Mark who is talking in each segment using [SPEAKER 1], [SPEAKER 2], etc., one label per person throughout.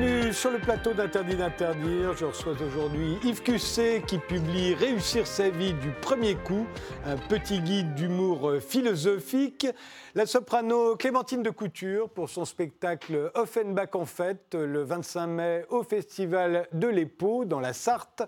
[SPEAKER 1] Bienvenue sur le plateau d'Interdit d'interdire. Je reçois aujourd'hui Yves Cusset qui publie Réussir sa vie du premier coup, un petit guide d'humour philosophique. La soprano Clémentine de Couture pour son spectacle Offenbach en fête le 25 mai au Festival de l'Épau dans la Sarthe.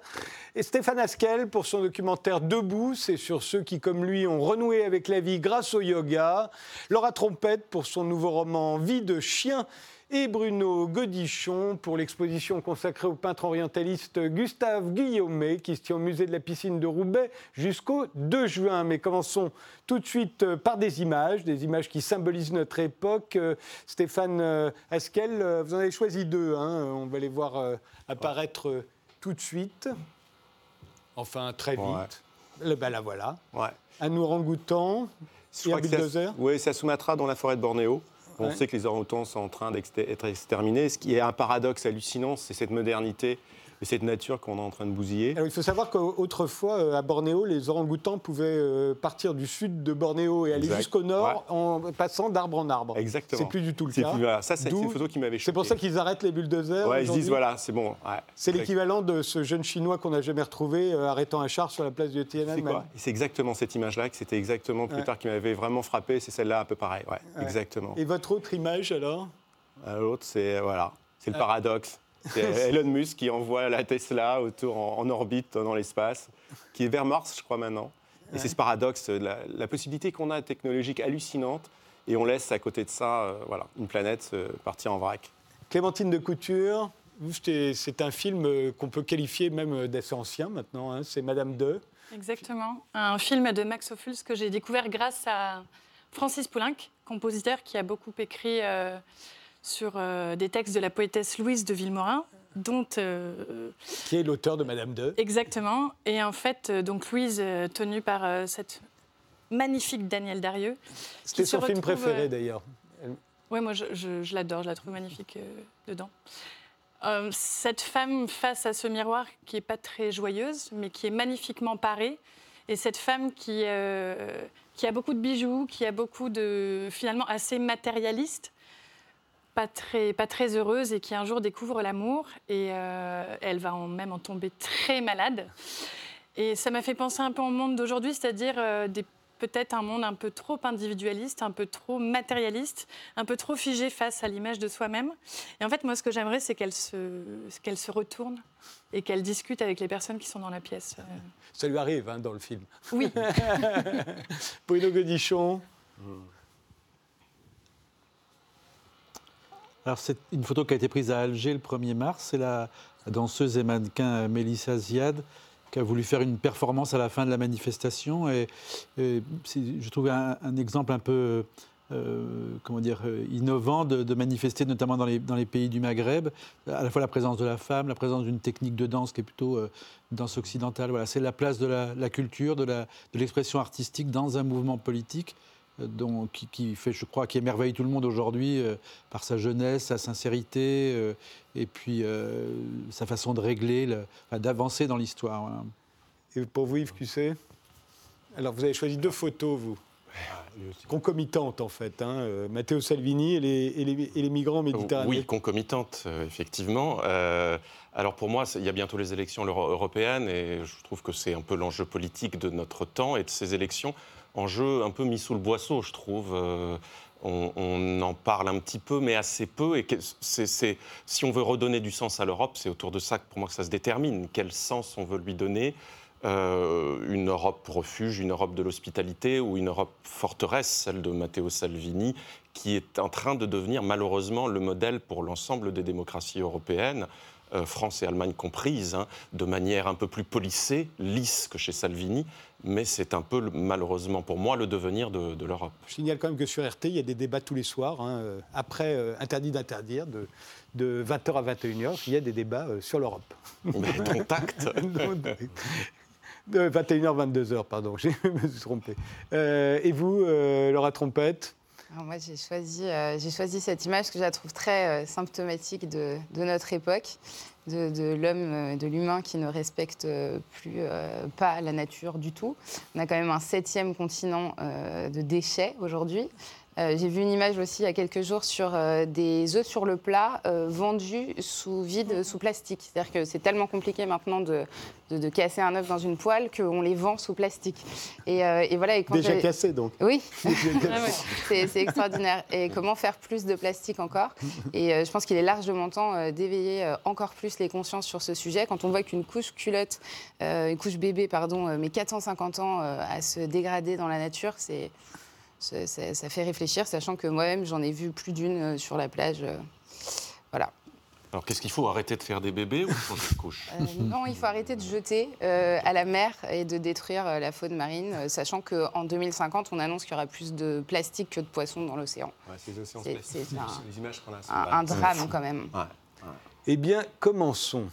[SPEAKER 1] Et Stéphane Askel pour son documentaire Debout, c'est sur ceux qui comme lui ont renoué avec la vie grâce au yoga. Laura Trompette pour son nouveau roman Vie de chien et Bruno Godichon pour l'exposition consacrée au peintre orientaliste Gustave Guillaumet qui se tient au musée de la piscine de Roubaix jusqu'au 2 juin. Mais commençons tout de suite par des images, des images qui symbolisent notre époque. Euh, Stéphane euh, Askel, euh, vous en avez choisi deux, hein. on va les voir apparaître tout de suite. Enfin, très vite. Ouais. Ben la voilà. Ouais. Un orang-outan.
[SPEAKER 2] Oui, c'est à Sumatra, dans la forêt de Bornéo. On sait que les orang-outans sont en train d'être exterminés. Ce qui est un paradoxe hallucinant, c'est cette modernité et cette nature qu'on est en train de bousiller.
[SPEAKER 1] il faut savoir qu'autrefois, euh, à Bornéo, les orang-outans pouvaient euh, partir du sud de Bornéo et aller jusqu'au nord en passant d'arbre en arbre.
[SPEAKER 2] Exactement.
[SPEAKER 1] C'est plus du tout le cas.
[SPEAKER 2] Ça, c'est une photo qui m'avait choqué.
[SPEAKER 1] C'est pour ça qu'ils arrêtent les bulldozers.
[SPEAKER 2] Ouais, ils disent voilà, c'est bon.
[SPEAKER 1] c'est l'équivalent de ce jeune chinois qu'on n'a jamais retrouvé euh, arrêtant un char sur la place du Tiananmen.
[SPEAKER 2] C'est exactement cette image-là que c'était exactement plus tard qui m'avait vraiment frappé. C'est celle-là un peu pareil. Exactement.
[SPEAKER 1] Et votre autre image alors?
[SPEAKER 2] L'autre, c'est voilà, c'est le paradoxe. C'est Elon Musk qui envoie la Tesla autour en, orbite dans l'espace, qui est vers Mars, je crois, maintenant. Et c'est ce paradoxe, la, la possibilité qu'on a technologique hallucinante, et on laisse à côté de ça euh, voilà, une planète partir en vrac.
[SPEAKER 1] Clémentine de Couture, c'est un film euh, qu'on peut qualifier même d'assez ancien maintenant, hein. c'est Madame de.
[SPEAKER 3] Exactement, un film de Max Ophuls que j'ai découvert grâce à Francis Poulenc, compositeur qui a beaucoup écrit. Euh, sur euh, des textes de la poétesse Louise de Villemorin, dont...
[SPEAKER 1] Euh, qui est l'auteur de Madame de.
[SPEAKER 3] Exactement. Et en fait, euh, donc Louise, tenue par cette magnifique Danielle Darieux.
[SPEAKER 1] C'était son film préféré d'ailleurs.
[SPEAKER 3] Oui, moi je, l'adore, je la trouve magnifique dedans. cette femme face à ce miroir qui n'est pas très joyeuse, mais qui est magnifiquement parée. Et cette femme qui, qui a beaucoup de bijoux, qui a beaucoup de... finalement assez matérialiste, pas très, pas très heureuse et qui un jour découvre l'amour et euh, elle va même en tomber très malade. Et ça m'a fait penser un peu au monde d'aujourd'hui, c'est-à-dire euh, peut-être un monde un peu trop individualiste, un peu trop matérialiste, un peu trop figé face à l'image de soi-même. Et en fait, moi, ce que j'aimerais, c'est qu'elle se, qu'elle se retourne et qu'elle discute avec les personnes qui sont dans la pièce. Euh.
[SPEAKER 1] Ça lui arrive hein, dans le film.
[SPEAKER 3] Oui.
[SPEAKER 1] Bruno Godichon.
[SPEAKER 4] Alors, c'est une photo qui a été prise à Alger le 1er mars. C'est la, danseuse et mannequin Mélissa Ziad qui a voulu faire une performance à la fin de la manifestation. Et, je trouvais un, exemple un peu. Euh, comment dire, euh, innovant de, manifester, notamment dans les, dans les, pays du Maghreb, à la fois la présence de la femme, la présence d'une technique de danse qui est plutôt euh, danse occidentale. Voilà, c'est la place de la culture, de l'expression artistique dans un mouvement politique qui, fait, je crois, qui émerveille tout le monde aujourd'hui euh, par sa jeunesse, sa sincérité euh, et puis euh, sa façon de régler, d'avancer dans l'histoire.
[SPEAKER 1] Et pour vous, Yves Cusset Alors, vous avez choisi deux photos, vous concomitantes en fait, hein, Matteo Salvini et les, et les, migrants méditerranéens.
[SPEAKER 5] Oui, concomitantes, effectivement. alors pour moi, il y a bientôt les élections européennes et je trouve que c'est un peu l'enjeu politique de notre temps et de ces élections enjeu un peu mis sous le boisseau, je trouve. Euh, on, en parle un petit peu, mais assez peu. Et si on veut redonner du sens à l'Europe, c'est autour de ça que pour moi que ça se détermine. Quel sens on veut lui donner euh, Une Europe refuge, une Europe de l'hospitalité ou une Europe forteresse, celle de Matteo Salvini, qui est en train de devenir malheureusement le modèle pour l'ensemble des démocraties européennes. Euh, France et Allemagne comprises, hein, de manière un peu plus polissée, lisse que chez Salvini, mais c'est un peu, malheureusement pour moi, le devenir de, l'Europe.
[SPEAKER 1] Je signale quand même que sur RT, il y a des débats tous les soirs, hein, euh, après euh, Interdit d'interdire, de, de 20h à 21h, il y a des débats sur l'Europe.
[SPEAKER 5] Contact
[SPEAKER 1] De 21h, 22h, pardon, je me suis trompé. et vous, Laura Trompette?
[SPEAKER 6] Moi, j'ai choisi, euh, j'ai choisi cette image que je la trouve très euh, symptomatique de, notre époque, de, de l'homme, euh, de l'humain qui ne respecte plus pas la nature du tout. On a quand même un septième continent de déchets aujourd'hui. Euh, J'ai vu une image aussi il y a quelques jours sur euh, des œufs sur le plat euh, vendus sous vide, sous plastique. C'est-à-dire que c'est tellement compliqué maintenant de, de- de casser un œuf dans une poêle qu'on les vend sous plastique. Et, euh, et voilà. Et quand
[SPEAKER 1] Déjà cassé, donc.
[SPEAKER 6] Oui.
[SPEAKER 3] Ah
[SPEAKER 6] c'est c'est extraordinaire. Et comment faire plus de plastique encore? Et euh, je pense qu'il est largement temps euh, d'éveiller euh, encore plus les consciences sur ce sujet. Quand on voit qu'une couche culotte, euh, une couche bébé, pardon, euh, met 450 ans euh, à se dégrader dans la nature, c'est ça, ça fait réfléchir, sachant que moi-même j'en ai vu plus d'une euh, sur la plage. euh, voilà.
[SPEAKER 5] Alors qu'est-ce qu'il faut Arrêter de faire des bébés ou changer de couche
[SPEAKER 6] Euh, non, il faut arrêter de jeter euh, à la mer et de détruire euh, la faune marine, sachant qu'en 2050, on annonce qu'il y aura plus de plastique que de poissons dans l'océan.
[SPEAKER 2] Ouais, ces océans
[SPEAKER 6] C'est-
[SPEAKER 2] plastiques,
[SPEAKER 6] c'est un-
[SPEAKER 2] les images qu'on a. sont
[SPEAKER 6] Un, un drame quand même.
[SPEAKER 2] Ouais.
[SPEAKER 1] Eh bien, commençons.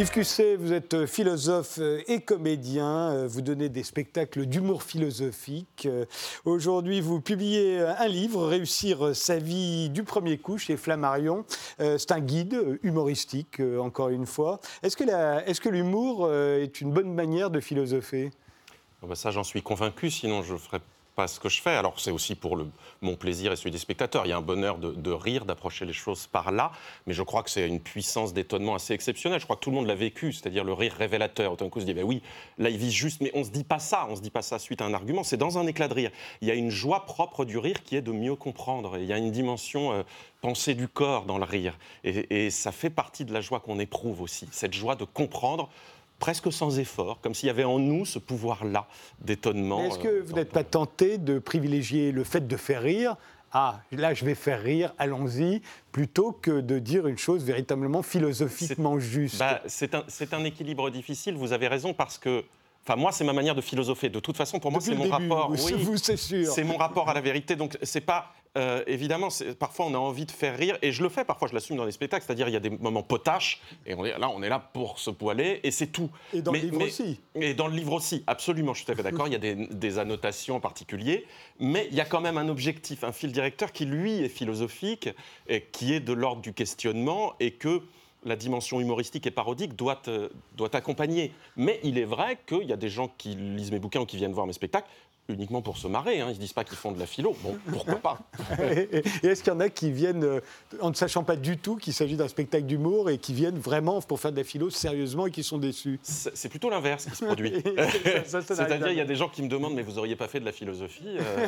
[SPEAKER 1] Yves Cusset, vous êtes philosophe et comédien, euh, vous donnez des spectacles d'humour philosophique. Euh, Aujourd'hui, vous publiez un livre, Réussir sa vie du premier coup, chez Flammarion. Euh, C'est un guide euh, humoristique, euh, encore une fois. Est-ce que l'humour euh, est une bonne manière de philosopher?
[SPEAKER 5] Ah bah Ça, j'en suis convaincu, sinon je ne ferais pas ce que je fais. Alors, c'est aussi pour mon plaisir et celui des spectateurs. Il y a un bonheur de, rire, d'approcher les choses par là, mais je crois que c'est une puissance d'étonnement assez exceptionnelle. Je crois que tout le monde l'a vécu, c'est-à-dire le rire révélateur. D'un coup, se dit, ben oui, là, il vise juste, mais on se dit pas ça, on se dit pas ça suite à un argument, c'est dans un éclat de rire. Il y a une joie propre du rire qui est de mieux comprendre. Il y a une dimension euh, pensée du corps dans le rire. Et ça fait partie de la joie qu'on éprouve aussi, cette joie de comprendre presque sans effort, comme s'il y avait en nous ce pouvoir-là d'étonnement.
[SPEAKER 1] Est-ce que
[SPEAKER 5] euh,
[SPEAKER 1] vous n'êtes pas tenté de privilégier le fait de faire rire Ah, là, je vais faire rire, allons-y, plutôt que de dire une chose véritablement philosophiquement juste?
[SPEAKER 5] Bah, c'est un, équilibre difficile, vous avez raison, parce que. Enfin, moi, c'est ma manière de philosopher. De toute façon, pour moi, c'est mon
[SPEAKER 1] début,
[SPEAKER 5] rapport. oui,
[SPEAKER 1] vous, c'est sûr.
[SPEAKER 5] c'est mon rapport à la vérité. Donc, c'est pas. Euh, évidemment, parfois on a envie de faire rire, et je le fais parfois, je l'assume dans les spectacles, c'est-à-dire il y a des moments potaches, et on est, là on est là pour se poiler, et c'est tout.
[SPEAKER 1] Et dans
[SPEAKER 5] Mais-
[SPEAKER 1] le livre
[SPEAKER 5] mais-
[SPEAKER 1] aussi.
[SPEAKER 5] Et dans le livre aussi, absolument, je suis tout à fait d'accord, il y a des, des annotations en particulier, mais il y a quand même un objectif, un fil directeur qui, lui, est philosophique, et qui est de l'ordre du questionnement, et que la dimension humoristique et parodique doit, euh, doit accompagner. Mais il est vrai qu'il y a des gens qui lisent mes bouquins ou qui viennent voir mes spectacles uniquement pour se marrer. Hein. Ils ne se disent pas qu'ils font de la philo. Bon, pourquoi pas
[SPEAKER 1] Et et est-ce qu'il y en a qui viennent euh, en ne sachant pas du tout qu'il s'agit d'un spectacle d'humour et qui viennent vraiment pour faire de la philo sérieusement et qui sont déçus?
[SPEAKER 5] C'est plutôt l'inverse qui se produit. C'est-à-dire, il y a des gens qui me demandent, mais vous n'auriez pas fait de la philosophie euh,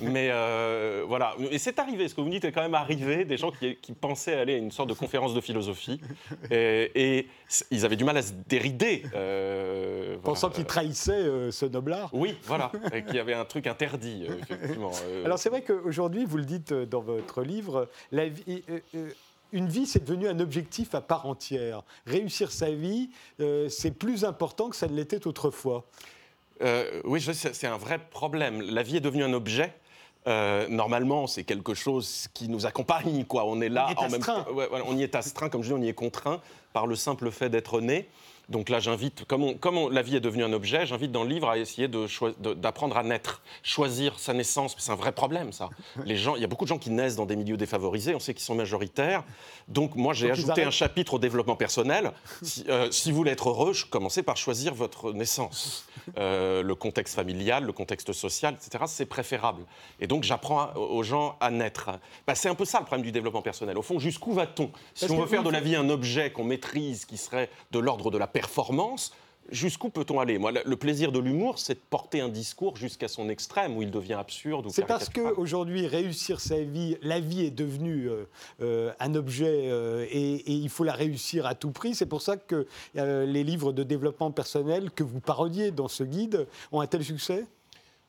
[SPEAKER 5] Mais euh, voilà. Et c'est arrivé, ce que vous me dites est quand même arrivé, des gens qui, qui pensaient aller à une sorte de conférence de philosophie. Et, ils avaient du mal à se dérider. Voilà.
[SPEAKER 1] Pensant qu'ils trahissaient euh, ce noblard
[SPEAKER 5] Oui, voilà. Et qu'il y avait un truc interdit, euh, effectivement. Euh,
[SPEAKER 1] Alors c'est vrai qu'aujourd'hui, vous le dites dans votre livre, la vie, une vie, c'est devenu un objectif à part entière. Réussir sa vie, euh, c'est plus important que ça ne l'était autrefois.
[SPEAKER 5] Euh, oui, c'est un vrai problème. La vie est devenue un objet. Euh, normalement, c'est quelque chose qui nous accompagne, quoi. On est là
[SPEAKER 1] On est
[SPEAKER 5] en
[SPEAKER 1] astreint.
[SPEAKER 5] Ouais, on y est astreint, comme je dis, on y est contraint par le simple fait d'être né. Donc là, j'invite, comme, on- comme on- la vie est devenue un objet, j'invite dans le livre à essayer d'apprendre à naître, choisir sa naissance. C'est un vrai problème, ça. Les gens, il y a beaucoup de gens qui naissent dans des milieux défavorisés. On sait qu'ils sont majoritaires. Donc moi, j'ai ajouté un chapitre au développement personnel. Si, euh, si vous voulez être heureux, commencez par choisir votre naissance. Euh, le contexte familial, le contexte social, etc., c'est préférable. Et donc, j'apprends aux gens à naître. Bah, c'est un peu ça le problème du développement personnel. Au fond, jusqu'où va-t-on? Si
[SPEAKER 1] Parce
[SPEAKER 5] on veut faire de la vie un objet qu'on maîtrise, qui serait de l'ordre de la performance, jusqu'où peut-on aller? Moi, le- plaisir de l'humour, c'est de porter un discours jusqu'à son extrême, où il devient absurde
[SPEAKER 1] C'est parce
[SPEAKER 5] caricatural.
[SPEAKER 1] qu'aujourd'hui, réussir sa vie, la vie est devenue euh, euh, un objet euh, et, et il faut la réussir à tout prix. C'est pour ça que euh, les livres de développement personnel que vous parodiez dans ce guide ont un tel succès?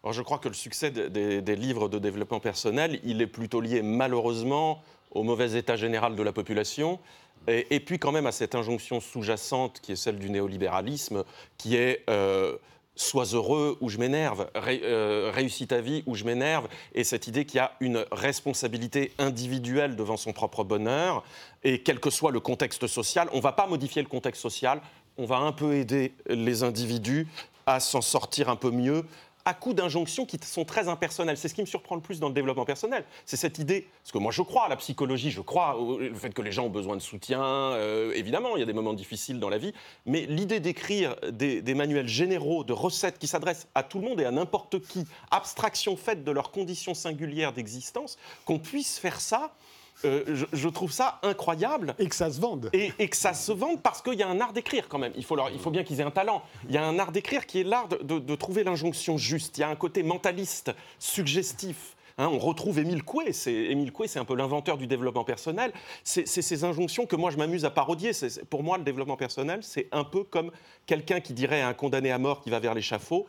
[SPEAKER 5] Alors, je crois que le succès de- des, des livres de développement personnel, il est plutôt lié malheureusement au mauvais état général de la population. Et, puis quand même à cette injonction sous-jacente qui est celle du néolibéralisme, qui est euh, sois heureux ou je m'énerve, euh, réussis ta vie ou je m'énerve, et cette idée qu'il y a une responsabilité individuelle devant son propre bonheur, et quel que soit le contexte social, on ne va pas modifier le contexte social, on va un peu aider les individus à s'en sortir un peu mieux à coup d'injonctions qui sont très impersonnelles. C'est ce qui me surprend le plus dans le développement personnel. C'est cette idée, parce que moi je crois à la psychologie, je crois au fait que les gens ont besoin de soutien, euh, évidemment, il y a des moments difficiles dans la vie, mais l'idée d'écrire des, des manuels généraux de recettes qui s'adressent à tout le monde et à n'importe qui, abstraction faite de leurs conditions singulières d'existence, qu'on puisse faire ça, euh, je, je trouve ça incroyable.
[SPEAKER 1] Et que ça se vende.
[SPEAKER 5] Et, et que ça se vende parce qu'il y a un art d'écrire quand même. Il faut, leur- il faut bien qu'ils aient un talent. Il y a un art d'écrire qui est l'art de, de- de trouver l'injonction juste. Il y a un côté mentaliste, suggestif. Hein, on retrouve Émile Coué. C'est, Émile Coué, c'est un peu l'inventeur du développement personnel. C'est, ces injonctions que moi, je m'amuse à parodier. Pour moi, le développement personnel, c'est un peu comme quelqu'un qui dirait à un condamné à mort qui va vers l'échafaud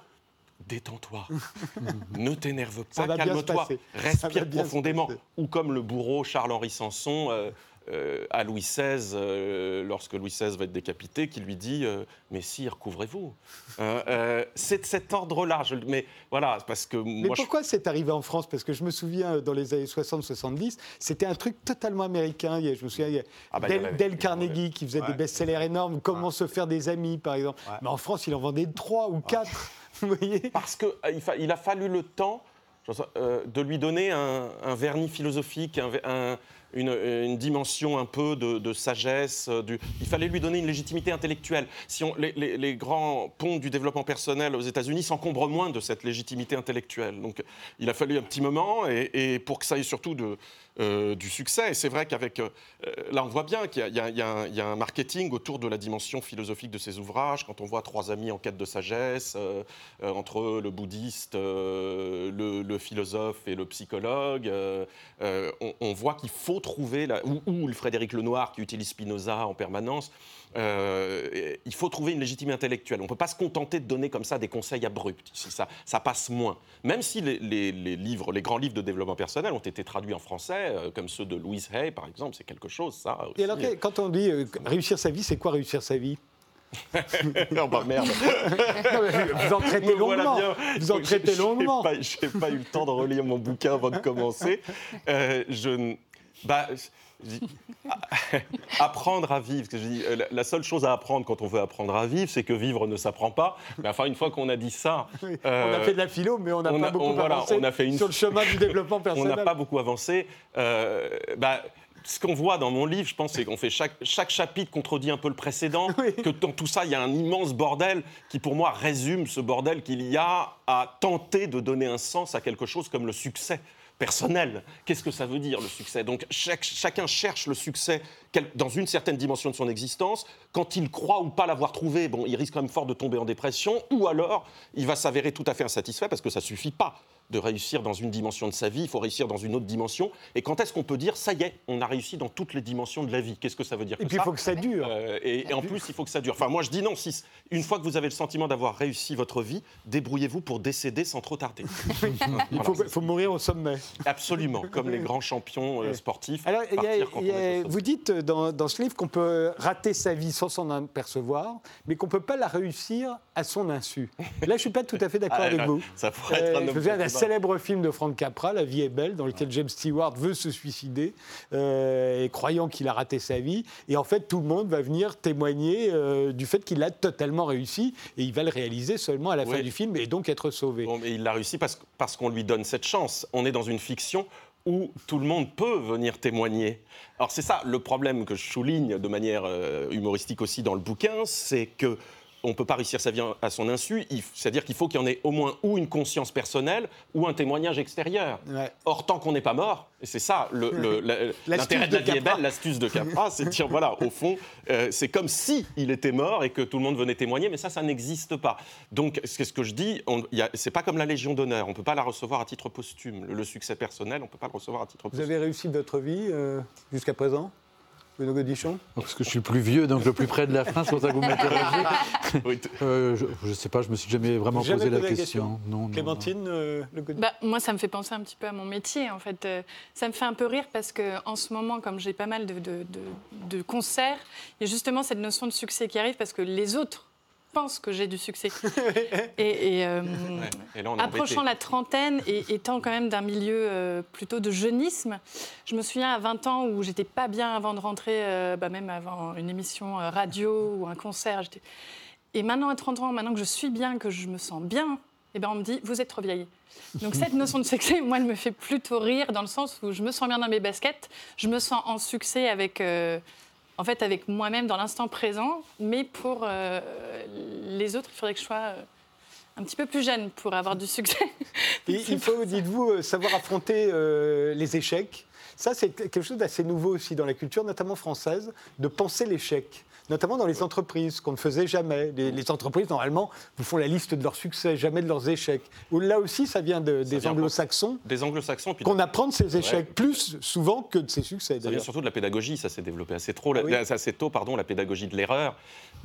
[SPEAKER 5] Détends-toi, ne t'énerve pas, calme-toi, respire profondément. Ou comme le bourreau Charles-Henri Sanson euh, euh, à Louis XVI, euh, lorsque Louis XVI va être décapité, qui lui dit Mais sire, couvrez-vous. C'est de cet ordre-là. Mais voilà, parce que
[SPEAKER 1] Mais
[SPEAKER 5] je-
[SPEAKER 1] pourquoi c'est arrivé en France? Parce que je me souviens, dans les années 60-70, c'était un truc totalement américain. Je me souviens, il y a
[SPEAKER 5] Ah bah,
[SPEAKER 1] Dale,
[SPEAKER 5] avait-
[SPEAKER 1] Carnegie qui faisait
[SPEAKER 2] Ouais.
[SPEAKER 1] des best-sellers énormes. Comment se faire des amis, par exemple.
[SPEAKER 2] Ouais.
[SPEAKER 1] Mais en France, il en vendait trois ou quatre.
[SPEAKER 5] Parce qu'il il a fallu le temps euh, de lui donner un, vernis philosophique, une, dimension un peu de, sagesse. euh, il fallait lui donner une légitimité intellectuelle. Si les, grands ponts du développement personnel aux États-Unis s'encombrent moins de cette légitimité intellectuelle. Donc il a fallu un petit moment et, pour que ça ait surtout euh, du succès. Et c'est vrai qu'avec. euh, là, on voit bien qu'il y a- un- marketing autour de la dimension philosophique de ces ouvrages. Quand on voit trois amis en quête de sagesse, entre le bouddhiste, le, philosophe et le psychologue, on, on voit qu'il faut trouver, la- ou, ou le Frédéric Lenoir qui utilise Spinoza en permanence, euh, il faut trouver une légitimité intellectuelle. On ne peut pas se contenter de donner comme ça des conseils abrupts. Ça, ça passe moins. Même si les, les- les livres, les grands livres de développement personnel ont été traduits en français, euh, comme ceux de Louise Hay, par exemple, c'est quelque chose, ça. Aussi.
[SPEAKER 1] Et alors, quand on dit euh, réussir sa vie, c'est quoi réussir sa vie?
[SPEAKER 5] Oh bah merde.
[SPEAKER 1] Non, Vous en traitez
[SPEAKER 5] Me voilà
[SPEAKER 1] longuement.
[SPEAKER 5] bien.
[SPEAKER 1] Vous en traitez longuement.
[SPEAKER 5] pas- J'ai pas eu le temps de relire mon bouquin avant de commencer. Euh, je, bah, je dis, apprendre à vivre. je dis, euh, la- seule chose à apprendre quand on veut apprendre à vivre, c'est que vivre ne s'apprend pas. Mais enfin, une fois qu'on a dit ça,
[SPEAKER 1] Oui,
[SPEAKER 5] euh,
[SPEAKER 1] on a fait de la philo, mais on n'a
[SPEAKER 5] on
[SPEAKER 1] pas
[SPEAKER 5] a-
[SPEAKER 1] beaucoup
[SPEAKER 5] on- voilà,
[SPEAKER 1] avancé
[SPEAKER 5] on a fait une-
[SPEAKER 1] sur le chemin du développement
[SPEAKER 5] on
[SPEAKER 1] personnel.
[SPEAKER 5] n'a pas beaucoup avancé. Euh, bah, ce qu'on voit dans mon livre, je pense, c'est qu'on fait chaque, chaque chapitre contredit un peu le précédent,
[SPEAKER 1] Oui.
[SPEAKER 5] que dans tout ça, il y a un immense bordel qui, pour moi, résume ce bordel qu'il y a à tenter de donner un sens à quelque chose comme le succès personnel. Qu'est-ce que ça veut dire le succès? Donc chacun cherche le succès dans une certaine dimension de son existence. Quand il croit ou pas l'avoir trouvé, bon, il risque quand même fort de tomber en dépression, ou alors il va s'avérer tout à fait insatisfait parce que ça suffit pas de réussir dans une dimension de sa vie, il faut réussir dans une autre dimension. Et quand est-ce qu'on peut dire ça y est, on a réussi dans toutes les dimensions de la vie? Qu'est-ce que ça veut dire
[SPEAKER 1] Et
[SPEAKER 5] que
[SPEAKER 1] puis il faut que ça dure.
[SPEAKER 5] euh, et, et en plus, il faut que ça dure. Enfin, moi, je dis non. Si, une fois que vous avez le sentiment d'avoir réussi votre vie, débrouillez-vous pour décéder sans trop tarder.
[SPEAKER 1] Il faut, faut mourir au sommet.
[SPEAKER 5] Absolument, comme les grands champions euh, sportifs.
[SPEAKER 1] Alors, y a- a- vous dites euh, dans, dans ce livre qu'on peut rater sa vie sans s'en apercevoir, mais qu'on ne peut pas la réussir à son insu. Là, je ne suis pas tout à fait d'accord
[SPEAKER 5] Ah,
[SPEAKER 1] avec
[SPEAKER 5] là,
[SPEAKER 1] vous.
[SPEAKER 5] Ça pourrait
[SPEAKER 1] Euh,
[SPEAKER 5] être un
[SPEAKER 1] je me souviens d'un célèbre film de Frank Capra, La vie est belle, dans lequel James Stewart veut se suicider, euh, et croyant qu'il a raté sa vie. Et en fait, tout le monde va venir témoigner euh, du fait qu'il a totalement réussi, et il va le réaliser seulement à la fin du film, et donc être sauvé.
[SPEAKER 5] Bon, mais il l'a réussi parce, parce qu'on lui donne cette chance. On est dans une fiction où tout le monde peut venir témoigner. Alors c'est ça le problème que je souligne de manière euh, humoristique aussi dans le bouquin, c'est que on ne peut pas réussir sa vie à son insu. C'est-à-dire qu'il faut qu'il y en ait au moins ou une conscience personnelle ou un témoignage extérieur.
[SPEAKER 1] Ouais.
[SPEAKER 5] Or, tant qu'on n'est pas mort, et c'est ça l'intérêt de la est belle, l'astuce de Capra, c'est de dire, voilà, au fond, euh, c'est comme si il était mort et que tout le monde venait témoigner, mais ça, ça n'existe pas. Donc, c'est ce que je dis, c'est pas comme la Légion d'honneur, on ne peut pas la recevoir à titre posthume. Le, le succès personnel, on ne peut pas le recevoir à titre
[SPEAKER 1] Vous
[SPEAKER 5] posthume.
[SPEAKER 1] avez réussi votre vie euh, jusqu'à présent? Benoît Godichon?
[SPEAKER 4] Parce que je suis le plus vieux, donc le plus près de la fin, c'est pour ça que vous m'interrogez. Euh, je ne sais pas, je me suis jamais vraiment
[SPEAKER 1] Jamais
[SPEAKER 4] posé la
[SPEAKER 1] posé la
[SPEAKER 4] question.
[SPEAKER 1] question.
[SPEAKER 4] Non, non, non.
[SPEAKER 1] Clémentine, euh, le Godichon?
[SPEAKER 3] Bah, moi, ça me fait penser un petit peu à mon métier, en fait. Euh, Ça me fait un peu rire parce que en ce moment, comme j'ai pas mal de, de- de- de concerts, il y a justement cette notion de succès qui arrive parce que les autres pensent que j'ai du succès. et et, euh,
[SPEAKER 5] ouais. Et là, on est
[SPEAKER 3] approchant
[SPEAKER 5] embêté.
[SPEAKER 3] la trentaine et étant quand même d'un milieu euh, plutôt de jeunisme, je me souviens à 20 ans où j'étais pas bien avant de rentrer, euh, bah, même avant une émission euh, radio ou un concert. Et maintenant à 30 ans, maintenant que je suis bien, que je me sens bien, eh ben on me dit vous êtes trop vieille. Donc cette notion de succès, moi, elle me fait plutôt rire dans le sens où je me sens bien dans mes baskets, je me sens en succès avec, euh, en fait, avec moi-même dans l'instant présent, mais pour euh, les autres, il faudrait que je sois euh, un petit peu plus jeune pour avoir du succès.
[SPEAKER 1] Et il faut, dites-vous, euh, savoir affronter euh, les échecs. Ça, c'est quelque chose d'assez nouveau aussi dans la culture, notamment française, de penser l'échec. Notamment dans les entreprises, qu'on ne faisait jamais. Les, les entreprises, normalement, vous font la liste de leurs succès, jamais de leurs échecs. Là aussi, ça vient de- des anglo-saxons,
[SPEAKER 5] Des anglo-saxons, puis
[SPEAKER 1] qu'on apprend de ses échecs, plus souvent que de ses succès,
[SPEAKER 5] Ça vient surtout de la pédagogie, ça s'est développé assez, trop, la-
[SPEAKER 1] oui.
[SPEAKER 5] assez tôt, pardon, la pédagogie de l'erreur,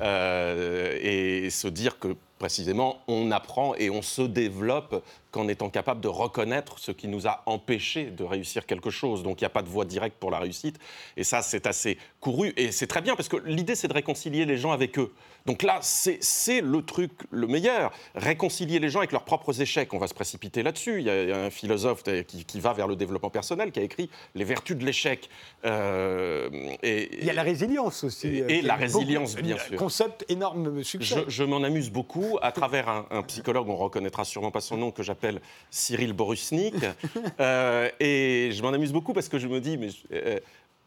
[SPEAKER 5] euh, et se dire que précisément on apprend et on se développe qu'en étant capable de reconnaître ce qui nous a empêché de réussir quelque chose. Donc il n'y a pas de voie directe pour la réussite, et ça c'est assez couru, et c'est très bien parce que l'idée c'est de réconcilier les gens avec eux. Donc là c'est le truc le meilleur, réconcilier les gens avec leurs propres échecs. On va se précipiter là-dessus. Il y, a- il y a un philosophe qui, qui va vers le développement personnel qui a écrit Les vertus de l'échec. Euh, et,
[SPEAKER 1] Il y a la résilience aussi.
[SPEAKER 5] Et-
[SPEAKER 1] euh,
[SPEAKER 5] et la résilience, bien sûr.
[SPEAKER 1] Concept énorme succès.
[SPEAKER 5] je, je m'en amuse beaucoup à travers un, un psychologue, on reconnaîtra sûrement pas son nom, que j'appelle Cyril Borusnik. Euh, et je m'en amuse beaucoup parce que je me dis, mais euh,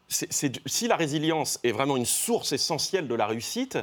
[SPEAKER 5] c'est- c'est du- si la résilience est vraiment une source essentielle de la réussite,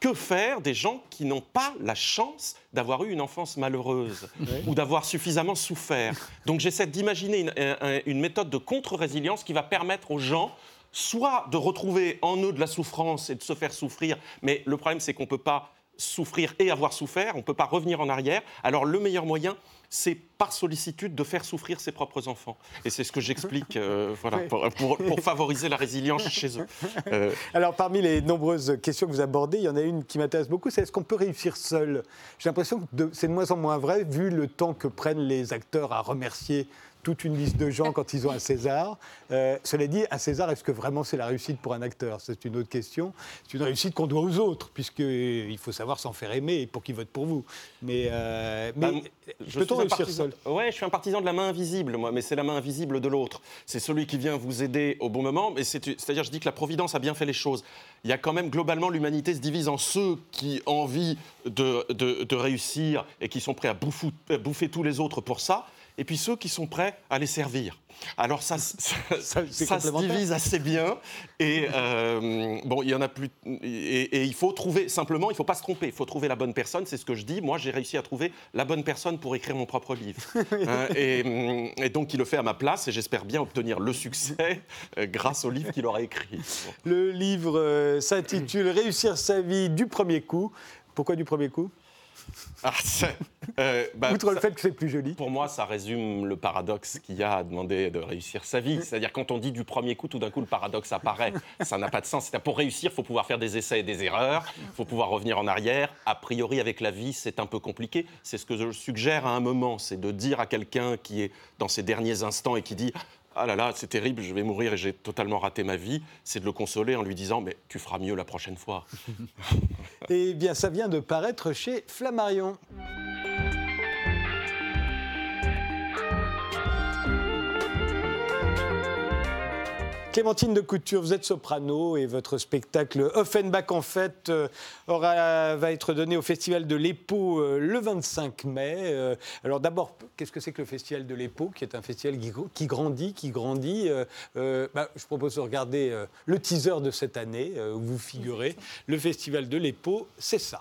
[SPEAKER 5] que faire des gens qui n'ont pas la chance d'avoir eu une enfance malheureuse ou d'avoir suffisamment souffert? Donc j'essaie d'imaginer une, un- une méthode de contre-résilience qui va permettre aux gens soit de retrouver en eux de la souffrance et de se faire souffrir, mais le problème c'est qu'on ne peut pas souffrir et avoir souffert, on ne peut pas revenir en arrière. Alors le meilleur moyen, c'est par sollicitude de faire souffrir ses propres enfants. Et c'est ce que j'explique euh, voilà, pour, pour- pour favoriser la résilience chez eux. Euh,
[SPEAKER 1] Alors, parmi les nombreuses questions que vous abordez, il y en a une qui m'intéresse beaucoup, c'est est-ce qu'on peut réussir seul? J'ai l'impression que c'est de moins en moins vrai, vu le temps que prennent les acteurs à remercier toute une liste de gens quand ils ont un César. Euh, cela dit, un César, est-ce que vraiment c'est la réussite pour un acteur? C'est une autre question. C'est une réussite qu'on doit aux autres, puisqu'il faut savoir s'en faire aimer pour qu'ils votent pour vous. Mais, euh, mais
[SPEAKER 5] Bah, je
[SPEAKER 1] peut-on réussir
[SPEAKER 5] partisan-
[SPEAKER 1] seul?
[SPEAKER 5] Ouais, je suis un partisan de la main invisible, moi, mais c'est la main invisible de l'autre. C'est celui qui vient vous aider au bon moment. C'est-à-dire, je dis que la Providence a bien fait les choses. Il y a quand même globalement l'humanité se divise en ceux qui ont envie de, de- de réussir et qui sont prêts à bouffer, à bouffer tous les autres pour ça, et puis ceux qui sont prêts à les servir. Alors ça, ça,
[SPEAKER 1] Ça, c'est
[SPEAKER 5] ça se divise assez bien. Et euh, bon, il y en a plus. Et, et il faut trouver simplement, il faut pas se tromper. Il faut trouver la bonne personne. C'est ce que je dis. Moi, j'ai réussi à trouver la bonne personne pour écrire mon propre livre. Hein, et, et donc, il le fait à ma place. Et j'espère bien obtenir le succès euh, grâce au livre qu'il aura écrit.
[SPEAKER 1] Le livre euh, s'intitule Réussir sa vie du premier coup. Pourquoi du premier coup?
[SPEAKER 5] Ah, euh, bah,
[SPEAKER 1] Outre le
[SPEAKER 5] ça-
[SPEAKER 1] fait que c'est plus joli.
[SPEAKER 5] Pour moi, ça résume le paradoxe qu'il y a à demander de réussir sa vie. C'est-à-dire, quand on dit du premier coup, tout d'un coup, le paradoxe apparaît. Ça n'a pas de sens. Pour réussir, il faut pouvoir faire des essais et des erreurs. Il faut pouvoir revenir en arrière. A priori, avec la vie, c'est un peu compliqué. C'est ce que je suggère à un moment. C'est de dire à quelqu'un qui est dans ses derniers instants et qui dit ah là là, c'est terrible, je vais mourir et j'ai totalement raté ma vie. C'est de le consoler en lui disant, mais tu feras mieux la prochaine fois.
[SPEAKER 1] Eh bien, ça vient de paraître chez Flammarion. Clémentine de Couture, vous êtes soprano et votre spectacle Offenbach en fête euh, aura, va être donné au Festival de l'Épau euh, le 25 mai. Euh, Alors d'abord, qu'est-ce que c'est que le Festival de l'Épau, qui est un festival qui, qui grandit, qui grandit Euh, bah, Je propose de regarder le teaser de cette année où vous figurez. Le Festival de l'Épau, c'est ça.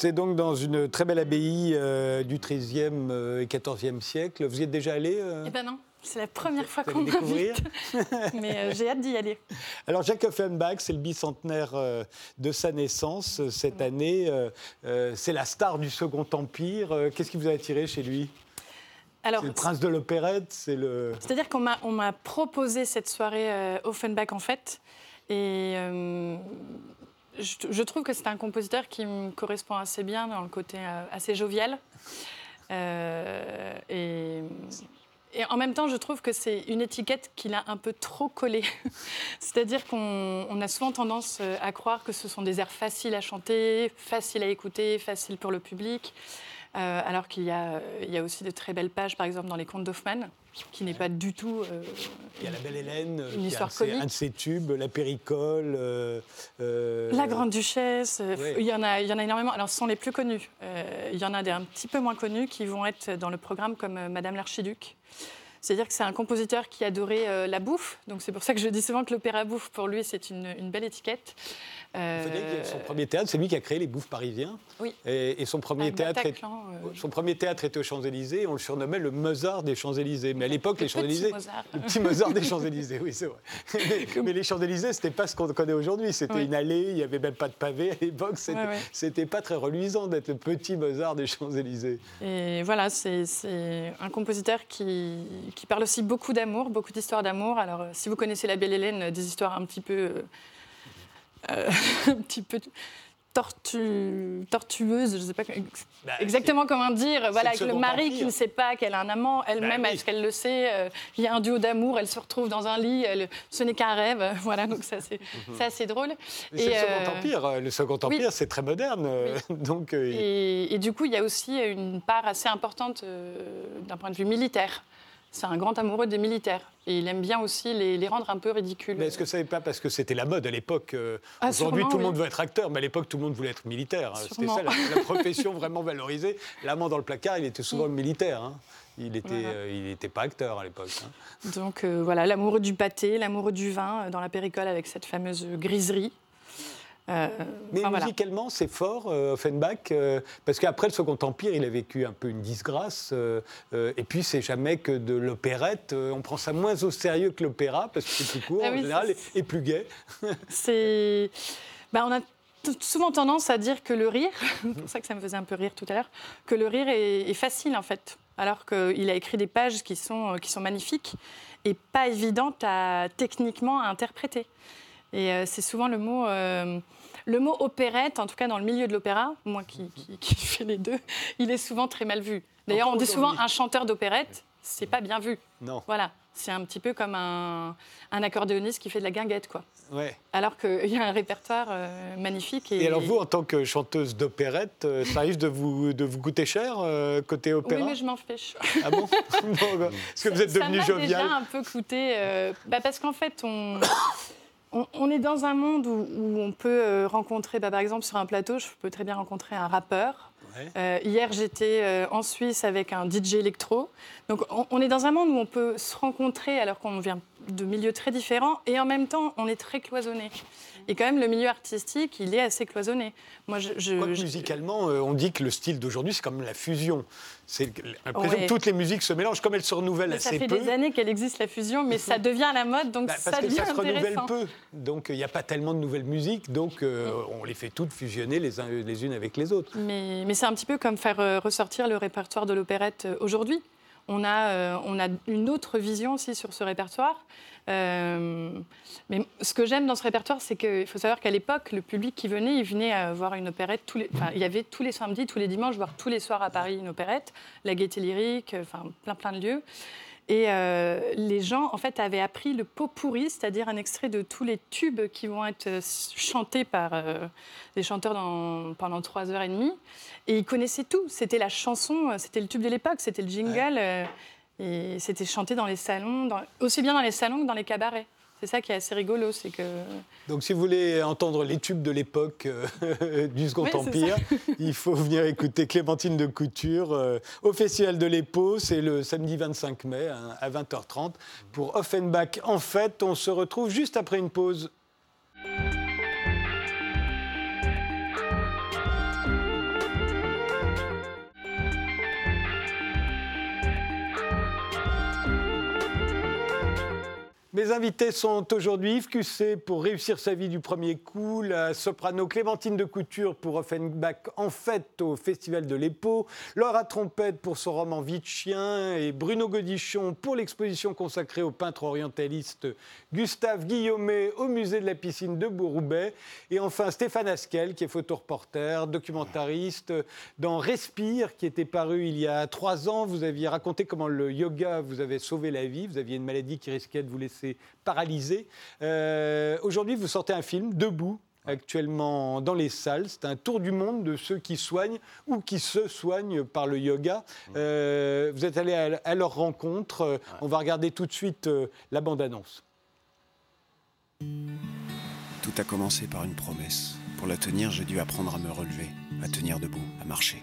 [SPEAKER 1] C'est donc dans une très belle abbaye euh, du XIIIe et XIVe siècle. Vous y êtes déjà allé euh
[SPEAKER 3] Eh ben non, c'est la première fois qu'on m'invite. Mais euh, j'ai hâte d'y aller.
[SPEAKER 1] Alors Jacques Offenbach, c'est le bicentenaire euh, de sa naissance euh, cette année. Euh, euh, c'est la star du Second Empire. Euh, Qu'est-ce qui vous a attiré chez lui?
[SPEAKER 3] Alors,
[SPEAKER 1] C'est le prince de l'opérette, c'est le...
[SPEAKER 3] C'est-à-dire qu'on m'a, on m'a proposé cette soirée euh, Offenbach en fait. Et euh, je, trouve que c'est un compositeur qui me correspond assez bien dans le côté euh, assez jovial. Euh, et, en même temps, je trouve que c'est une étiquette qu'il a un peu trop collée. C'est-à-dire qu'on on a souvent tendance euh, à croire que ce sont des airs faciles à chanter, faciles à écouter, faciles pour le public. Alors qu'il y, y a aussi de très belles pages, par exemple, dans les contes d'Hoffmann, qui n'est pas du tout. euh,
[SPEAKER 1] Il y a la belle Hélène,
[SPEAKER 3] Une
[SPEAKER 1] qui
[SPEAKER 3] histoire
[SPEAKER 1] a un, de ses-
[SPEAKER 3] comique.
[SPEAKER 1] un de ses tubes, la péricole. euh, euh,
[SPEAKER 3] La Grande Duchesse, euh,
[SPEAKER 1] Ouais.
[SPEAKER 3] il, y en a, il y en a énormément. Alors, ce sont les plus connus. Euh, il y en a des un petit peu moins connus qui vont être dans le programme comme euh, Madame l'Archiduc. C'est-à-dire que c'est un compositeur qui adorait euh, la bouffe. Donc, c'est pour ça que je dis souvent que l'opéra bouffe, pour lui, c'est une, une belle étiquette. Euh,
[SPEAKER 1] son premier théâtre, c'est lui qui a créé les Bouffes parisiens.
[SPEAKER 3] Oui.
[SPEAKER 1] Et, et son premier théâtre, est-
[SPEAKER 3] euh,
[SPEAKER 1] son premier théâtre était aux Champs-Élysées. On le surnommait le Mozart des Champs-Élysées. Mais à l'époque,
[SPEAKER 3] le
[SPEAKER 1] les Champs-Élysées, le petit Mozart des Champs-Élysées, oui, c'est vrai. Mais, mais les Champs-Élysées, c'était pas ce qu'on connaît aujourd'hui. C'était
[SPEAKER 3] Oui.
[SPEAKER 1] une allée. Il n'y avait même pas de pavé à l'époque. C'était
[SPEAKER 3] Ouais,
[SPEAKER 1] pas très reluisant d'être le petit Mozart des Champs-Élysées.
[SPEAKER 3] Et voilà, c'est un compositeur qui, qui parle aussi beaucoup d'amour, beaucoup d'histoires d'amour. Alors, euh, si vous connaissez La Belle Hélène, euh, des histoires un petit peu, euh, euh, un petit peu tortu, tortueuses, je ne sais pas
[SPEAKER 1] Bah,
[SPEAKER 3] exactement comment dire. Voilà,
[SPEAKER 1] le
[SPEAKER 3] avec le mari qui ne sait pas qu'elle a un amant, elle-même,
[SPEAKER 1] Bah oui.
[SPEAKER 3] est-ce qu'elle le sait euh, Il y a un duo d'amour, elle se retrouve dans un lit, elle- ce n'est qu'un rêve. Voilà, donc ça, c'est c'est assez drôle.
[SPEAKER 1] Mhm. C'est le Second Empire. Le Second
[SPEAKER 3] oui.
[SPEAKER 1] Empire, c'est très moderne. Donc, euh,
[SPEAKER 3] Et, et du coup, il y a aussi une part assez importante d'un point de vue militaire. C'est un grand amoureux des militaires. Et il aime bien aussi les, les rendre un peu ridicules.
[SPEAKER 1] Mais est-ce que ça n'est pas parce que c'était la mode à l'époque euh,
[SPEAKER 3] Ah,
[SPEAKER 1] Aujourd'hui, tout le monde veut être acteur, mais à l'époque, tout le monde voulait être militaire. hein. C'était ça, la, la profession vraiment valorisée. L'amant dans le placard, il était souvent militaire. hein. Il n'était
[SPEAKER 3] Voilà.
[SPEAKER 1] était pas acteur à l'époque. hein.
[SPEAKER 3] Donc euh, voilà, l'amoureux du pâté, l'amoureux du vin euh, dans la péricole avec cette fameuse griserie. Euh,
[SPEAKER 1] Mais
[SPEAKER 3] enfin, voilà.
[SPEAKER 1] musicalement, c'est fort, euh, Offenbach, euh, parce qu'après le Second Empire, il a vécu un peu une disgrâce. et puis, c'est jamais que de l'opérette. on prend ça moins au sérieux que l'opéra, parce que c'est plus court
[SPEAKER 3] Ah
[SPEAKER 1] en général, et, et plus gai.
[SPEAKER 3] C'est. Bah, on a souvent tendance à dire que le rire, c'est pour ça que ça me faisait un peu rire tout à l'heure, que le rire est, est facile en fait, alors qu'il a écrit des pages qui sont, qui sont magnifiques et pas évidentes à techniquement à interpréter. Et euh, c'est souvent le mot, euh, le mot opérette, en tout cas dans le milieu de l'opéra, moi qui, qui, qui fais les deux, il est souvent très mal vu. D'ailleurs, on dit souvent un chanteur d'opérette, c'est pas bien vu.
[SPEAKER 1] Non.
[SPEAKER 3] Voilà, c'est un petit peu comme un, un accordéoniste qui fait de la guinguette, quoi.
[SPEAKER 1] Ouais.
[SPEAKER 3] Alors qu'il y a un répertoire euh, magnifique. Et,
[SPEAKER 1] Et alors, vous, en tant que chanteuse d'opérette, euh, ça arrive de vous, de vous coûter cher euh, côté opéra
[SPEAKER 3] Oui, mais je m'en fiche.
[SPEAKER 1] Ah bon Bon, bah, Est-ce que vous êtes
[SPEAKER 3] Ça
[SPEAKER 1] devenu
[SPEAKER 3] m'a
[SPEAKER 1] jovial
[SPEAKER 3] déjà un peu coûté. bah, parce qu'en fait, on, on, on est dans un monde où, où on peut euh, rencontrer, bah, par exemple, sur un plateau, je peux très bien rencontrer un rappeur.
[SPEAKER 1] Ouais.
[SPEAKER 3] Euh, hier, j'étais euh, en Suisse avec un DJ électro. Donc, on, on est dans un monde où on peut se rencontrer alors qu'on vient de milieux très différents et en même temps, on est très cloisonné. Et quand même, le milieu artistique, il est assez cloisonné. Moi, je, je-
[SPEAKER 1] Quoique
[SPEAKER 3] je-
[SPEAKER 1] musicalement, euh, on dit que le style d'aujourd'hui, c'est comme la fusion. C'est l'impression
[SPEAKER 3] Ouais.
[SPEAKER 1] que toutes les musiques se mélangent, comme elles se renouvellent
[SPEAKER 3] Mais ça
[SPEAKER 1] assez
[SPEAKER 3] fait
[SPEAKER 1] peu.
[SPEAKER 3] des années qu'elle existe la fusion, mais ça devient à la mode, donc
[SPEAKER 1] bah,
[SPEAKER 3] ça
[SPEAKER 1] parce que
[SPEAKER 3] devient
[SPEAKER 1] ça se renouvelle peu. Donc il n'y a pas tellement de nouvelles musiques, donc euh, on les fait toutes fusionner les, uns- les unes avec les autres.
[SPEAKER 3] Mais, mais c'est un petit peu comme faire euh, ressortir le répertoire de l'opérette euh, aujourd'hui. On a, euh, on a une autre vision aussi sur ce répertoire. Euh, mais ce que j'aime dans ce répertoire, c'est qu'il faut savoir qu'à l'époque, le public qui venait, il venait euh, voir une opérette. Tous les, il y avait tous les samedis, tous les dimanches, voire tous les soirs à Paris une opérette, la Gaîté Lyrique, plein plein de lieux. Et euh, les gens, en fait, avaient appris le pot pourri, c'est-à-dire un extrait de tous les tubes qui vont être euh, chantés par euh, les chanteurs dans- pendant trois heures et demie. Et ils connaissaient tout. C'était la chanson, c'était le tube de l'époque, c'était le jingle. euh, et c'était chanté dans les salons, dans- aussi bien dans les salons que dans les cabarets. C'est ça qui est assez rigolo, c'est que
[SPEAKER 1] Donc si vous voulez entendre les tubes de l'époque euh, du Second Empire, il faut venir écouter Clémentine de Couture euh, au Festival de l'Épau. C'est le samedi 25 mai hein, à 20h30 pour Offenbach. En fait, on se retrouve juste après une pause. Mes invités sont aujourd'hui Yves Cusset pour réussir sa vie du premier coup, la soprano Clémentine de Couture pour Offenbach en fête au Festival de l'Épau, Laura Trompette pour son roman Vie chien et Bruno Godichon pour l'exposition consacrée au peintre orientaliste Gustave Guillaumet au musée de la piscine de Bouroubaix et enfin Stéphane Askel qui est photoreporter, documentariste dans Respire qui était paru il y a trois ans. Vous aviez raconté comment le yoga vous avait sauvé la vie, vous aviez une maladie qui risquait de vous laisser paralysé. Euh, aujourd'hui, vous sortez un film, Debout, actuellement dans les salles. C'est un tour du monde de ceux qui soignent ou qui se soignent par le yoga. Euh, vous êtes allé à, leur rencontre. On va regarder tout de suite euh, la bande-annonce.
[SPEAKER 7] Tout a commencé par une promesse. Pour la tenir, j'ai dû apprendre à me relever, à tenir debout, à marcher.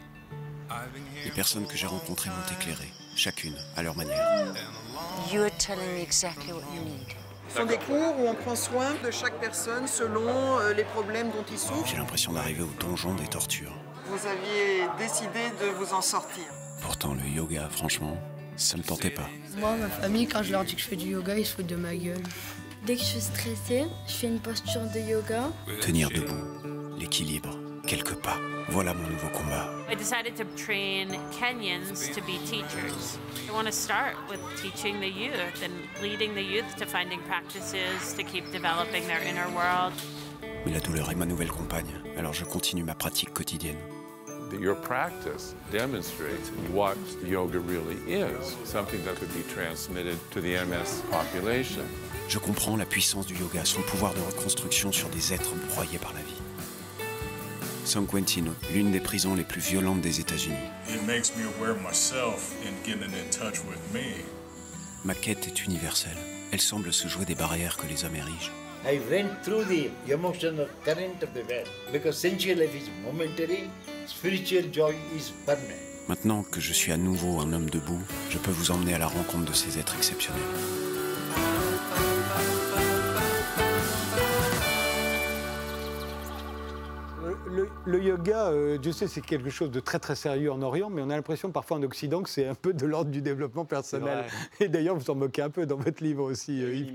[SPEAKER 7] Les personnes que j'ai rencontrées m'ont éclairé, chacune à leur manière.
[SPEAKER 8] You're telling me exactly what you need.
[SPEAKER 9] Ce sont des cours où on prend soin de chaque personne selon euh, les problèmes dont ils souffrent.
[SPEAKER 7] J'ai l'impression d'arriver au donjon des tortures.
[SPEAKER 9] Vous aviez décidé de vous en sortir.
[SPEAKER 7] Pourtant, le yoga, franchement, ça me tentait pas.
[SPEAKER 10] Moi, ma famille, quand je leur dis que je fais du yoga, ils se foutent de ma gueule.
[SPEAKER 11] Dès que je suis stressée, je fais une posture de yoga.
[SPEAKER 7] Tenir debout, l'équilibre, quelques pas. Voilà mon nouveau combat.
[SPEAKER 12] I decided to train Kenyans to be teachers. I want to start with teaching the youth and leading the youth to finding practices to keep developing their inner world.
[SPEAKER 7] Mais la douleur est ma nouvelle compagne, alors je continue ma pratique quotidienne.
[SPEAKER 13] Your practice demonstrates what yoga really is, something that could be transmitted to the MS population.
[SPEAKER 7] Je comprends la puissance du yoga, son pouvoir de reconstruction sur des êtres broyés par la vie. San Quentin, l'une des prisons les plus violentes des États-Unis. Ma quête est universelle. Elle semble se jouer des barrières que les hommes érigent. I went through the emotional current of the world because sensual life is momentary, spiritual joy is permanent. Maintenant que je suis à nouveau un homme debout, je peux vous emmener à la rencontre de ces êtres exceptionnels.
[SPEAKER 1] Le, yoga, euh, je sais, c'est quelque chose de très très sérieux en Orient, mais on a l'impression parfois en Occident que c'est un peu de l'ordre du développement personnel. Et d'ailleurs, vous en moquez un peu dans votre livre aussi, euh, Yves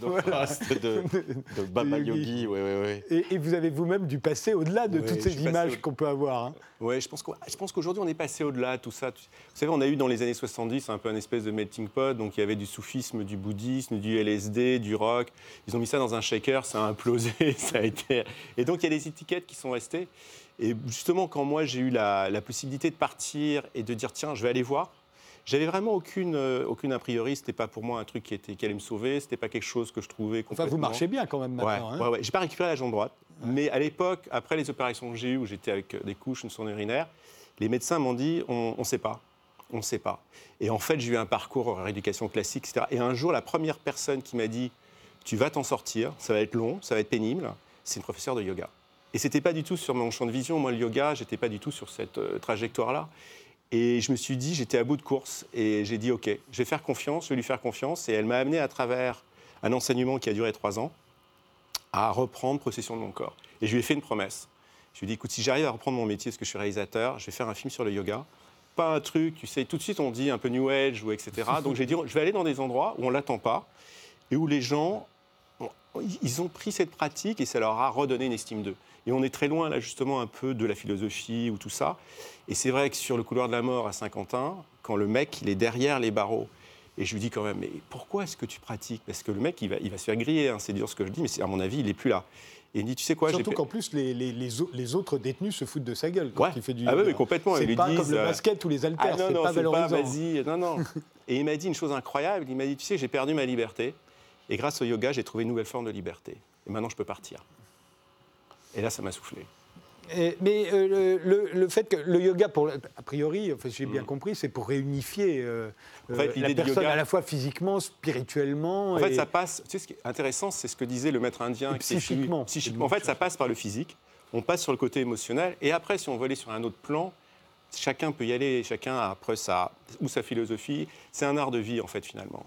[SPEAKER 5] De, de, Baba Yogi, oui, oui,
[SPEAKER 1] oui. Et, vous avez vous-même dû passer au-delà de toutes ces images qu'on peut avoir. Hein.
[SPEAKER 2] Oui, je pense qu'aujourd'hui, on est passé au-delà de tout ça. Vous savez, on a eu dans les années 70 un peu un espèce de melting pot, donc il y avait du soufisme, du bouddhisme, du LSD, du rock. Ils ont mis ça dans un shaker, ça a implosé, ça a été... Et donc, il y a des étiquettes qui sont restées. Et justement, quand moi j'ai eu la, possibilité de partir et de dire tiens, je vais aller voir, j'avais vraiment aucune, euh, aucune a priori. C'était pas pour moi un truc qui, était, qui allait me sauver. C'était pas quelque chose que je trouvais complètement.
[SPEAKER 1] Enfin, vous marchez bien quand même maintenant.
[SPEAKER 2] Ouais, hein. ouais, J'ai pas récupéré la jambe droite, mais à l'époque, après les opérations que j'ai eues, où j'étais avec des couches, une sonde urinaire, les médecins m'ont dit on ne sait pas. On ne sait pas. Et en fait, j'ai eu un parcours en rééducation classique, etc. Et un jour, la première personne qui m'a dit tu vas t'en sortir, ça va être long, ça va être pénible, c'est une professeure de yoga. Et c'était pas du tout sur mon champ de vision. Moi, le yoga, j'étais pas du tout sur cette euh, trajectoire-là. Et je me suis dit, j'étais à bout de course. Et j'ai dit, OK, je vais faire confiance, je vais lui faire confiance. Et elle m'a amené à travers un enseignement qui a duré trois ans à reprendre possession de mon corps. Et je lui ai fait une promesse. Je lui ai dit, écoute, si j'arrive à reprendre mon métier, parce que je suis réalisateur, je vais faire un film sur le yoga. Pas un truc, tu sais, tout de suite on dit un peu New Age ou etc. Donc j'ai dit, je vais aller dans des endroits où on l'attend pas et où les gens, ils ont pris cette pratique et ça leur a redonné une estime d'eux. Et on est très loin, là, justement, un peu de la philosophie ou tout ça. Et c'est vrai que sur le couloir de la mort à Saint-Quentin, quand le mec, il est derrière les barreaux, et je lui dis quand même, mais pourquoi est-ce que tu pratiques? Parce que le mec, il va, il va se faire griller, hein, c'est dur ce que je dis, mais à mon avis, il n'est plus là. Et il dit, tu sais quoi
[SPEAKER 1] Surtout qu'en plus, les, les, les, autres détenus se foutent de sa gueule quand il fait du.
[SPEAKER 2] Ah oui, complètement.
[SPEAKER 1] C'est pas comme le euh, basket ou les haltères, ah, c'est pas valorisant.
[SPEAKER 2] non, non. et il m'a dit une chose incroyable. Il m'a dit, tu sais, j'ai perdu ma liberté, et grâce au yoga, j'ai trouvé une nouvelle forme de liberté. Et maintenant, je peux partir. Et là, ça m'a soufflé.
[SPEAKER 1] mais euh, le, fait que le yoga, pour, a priori, enfin, j'ai bien mm. compris, c'est pour réunifier euh, euh, la personne à la fois physiquement, spirituellement.
[SPEAKER 2] En fait, ça passe. Tu sais, ce qui est intéressant, c'est ce que disait le maître indien.
[SPEAKER 1] Psychiquement.
[SPEAKER 2] psychiquement. En fait, ça passe par le physique. On passe sur le côté émotionnel. Et après, si on veut aller sur un autre plan, chacun peut y aller. Chacun a après sa ou sa philosophie. C'est un art de vie, en fait, finalement.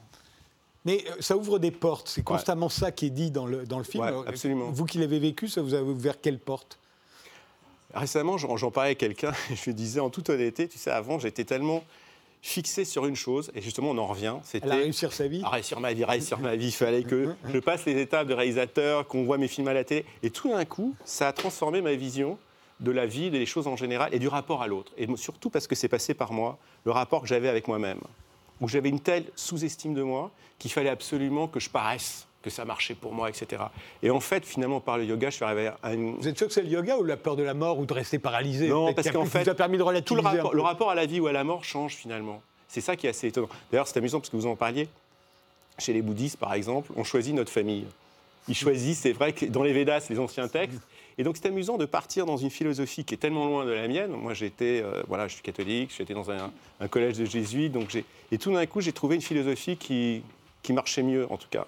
[SPEAKER 1] Mais euh, ça ouvre des portes. C'est constamment ça qui est dit dans le, dans le film.
[SPEAKER 2] absolument.
[SPEAKER 1] Vous qui l'avez vécu, ça vous a ouvert quelle porte?
[SPEAKER 2] Récemment, j'en parlais à quelqu'un, je lui disais en toute honnêteté, tu sais, avant, j'étais tellement fixé sur une chose, et justement on en revient, c'était...
[SPEAKER 1] Réussir sa vie
[SPEAKER 2] À réussir ma vie, réussir ma vie, il fallait que je passe les étapes de réalisateur, qu'on voit mes films à la télé, et tout d'un coup, ça a transformé ma vision de la vie, des choses en général, et du rapport à l'autre. Et surtout parce que c'est passé par moi, le rapport que j'avais avec moi-même, où j'avais une telle sous-estime de moi qu'il fallait absolument que je paraisse que ça marchait pour moi, etc. Et en fait, finalement, par le yoga, je suis arrivé à une...
[SPEAKER 1] Vous êtes sûr que c'est le yoga ou la peur de la mort ou de rester paralysé?
[SPEAKER 2] Non, parce qu'en fait,
[SPEAKER 1] vous a permis de
[SPEAKER 2] tout le rapport, le rapport à la vie ou à la mort change finalement. C'est ça qui est assez étonnant. D'ailleurs, c'est amusant parce que vous en parliez. Chez les bouddhistes, par exemple, on choisit notre famille. Ils choisissent, c'est vrai que dans les Védas, les anciens textes. Et donc, c'est amusant de partir dans une philosophie qui est tellement loin de la mienne. Moi, j'étais, euh, voilà, je suis catholique, j'étais dans un, un, collège de jésuites, donc j'ai, et tout d'un coup, j'ai trouvé une philosophie qui, qui marchait mieux, en tout cas.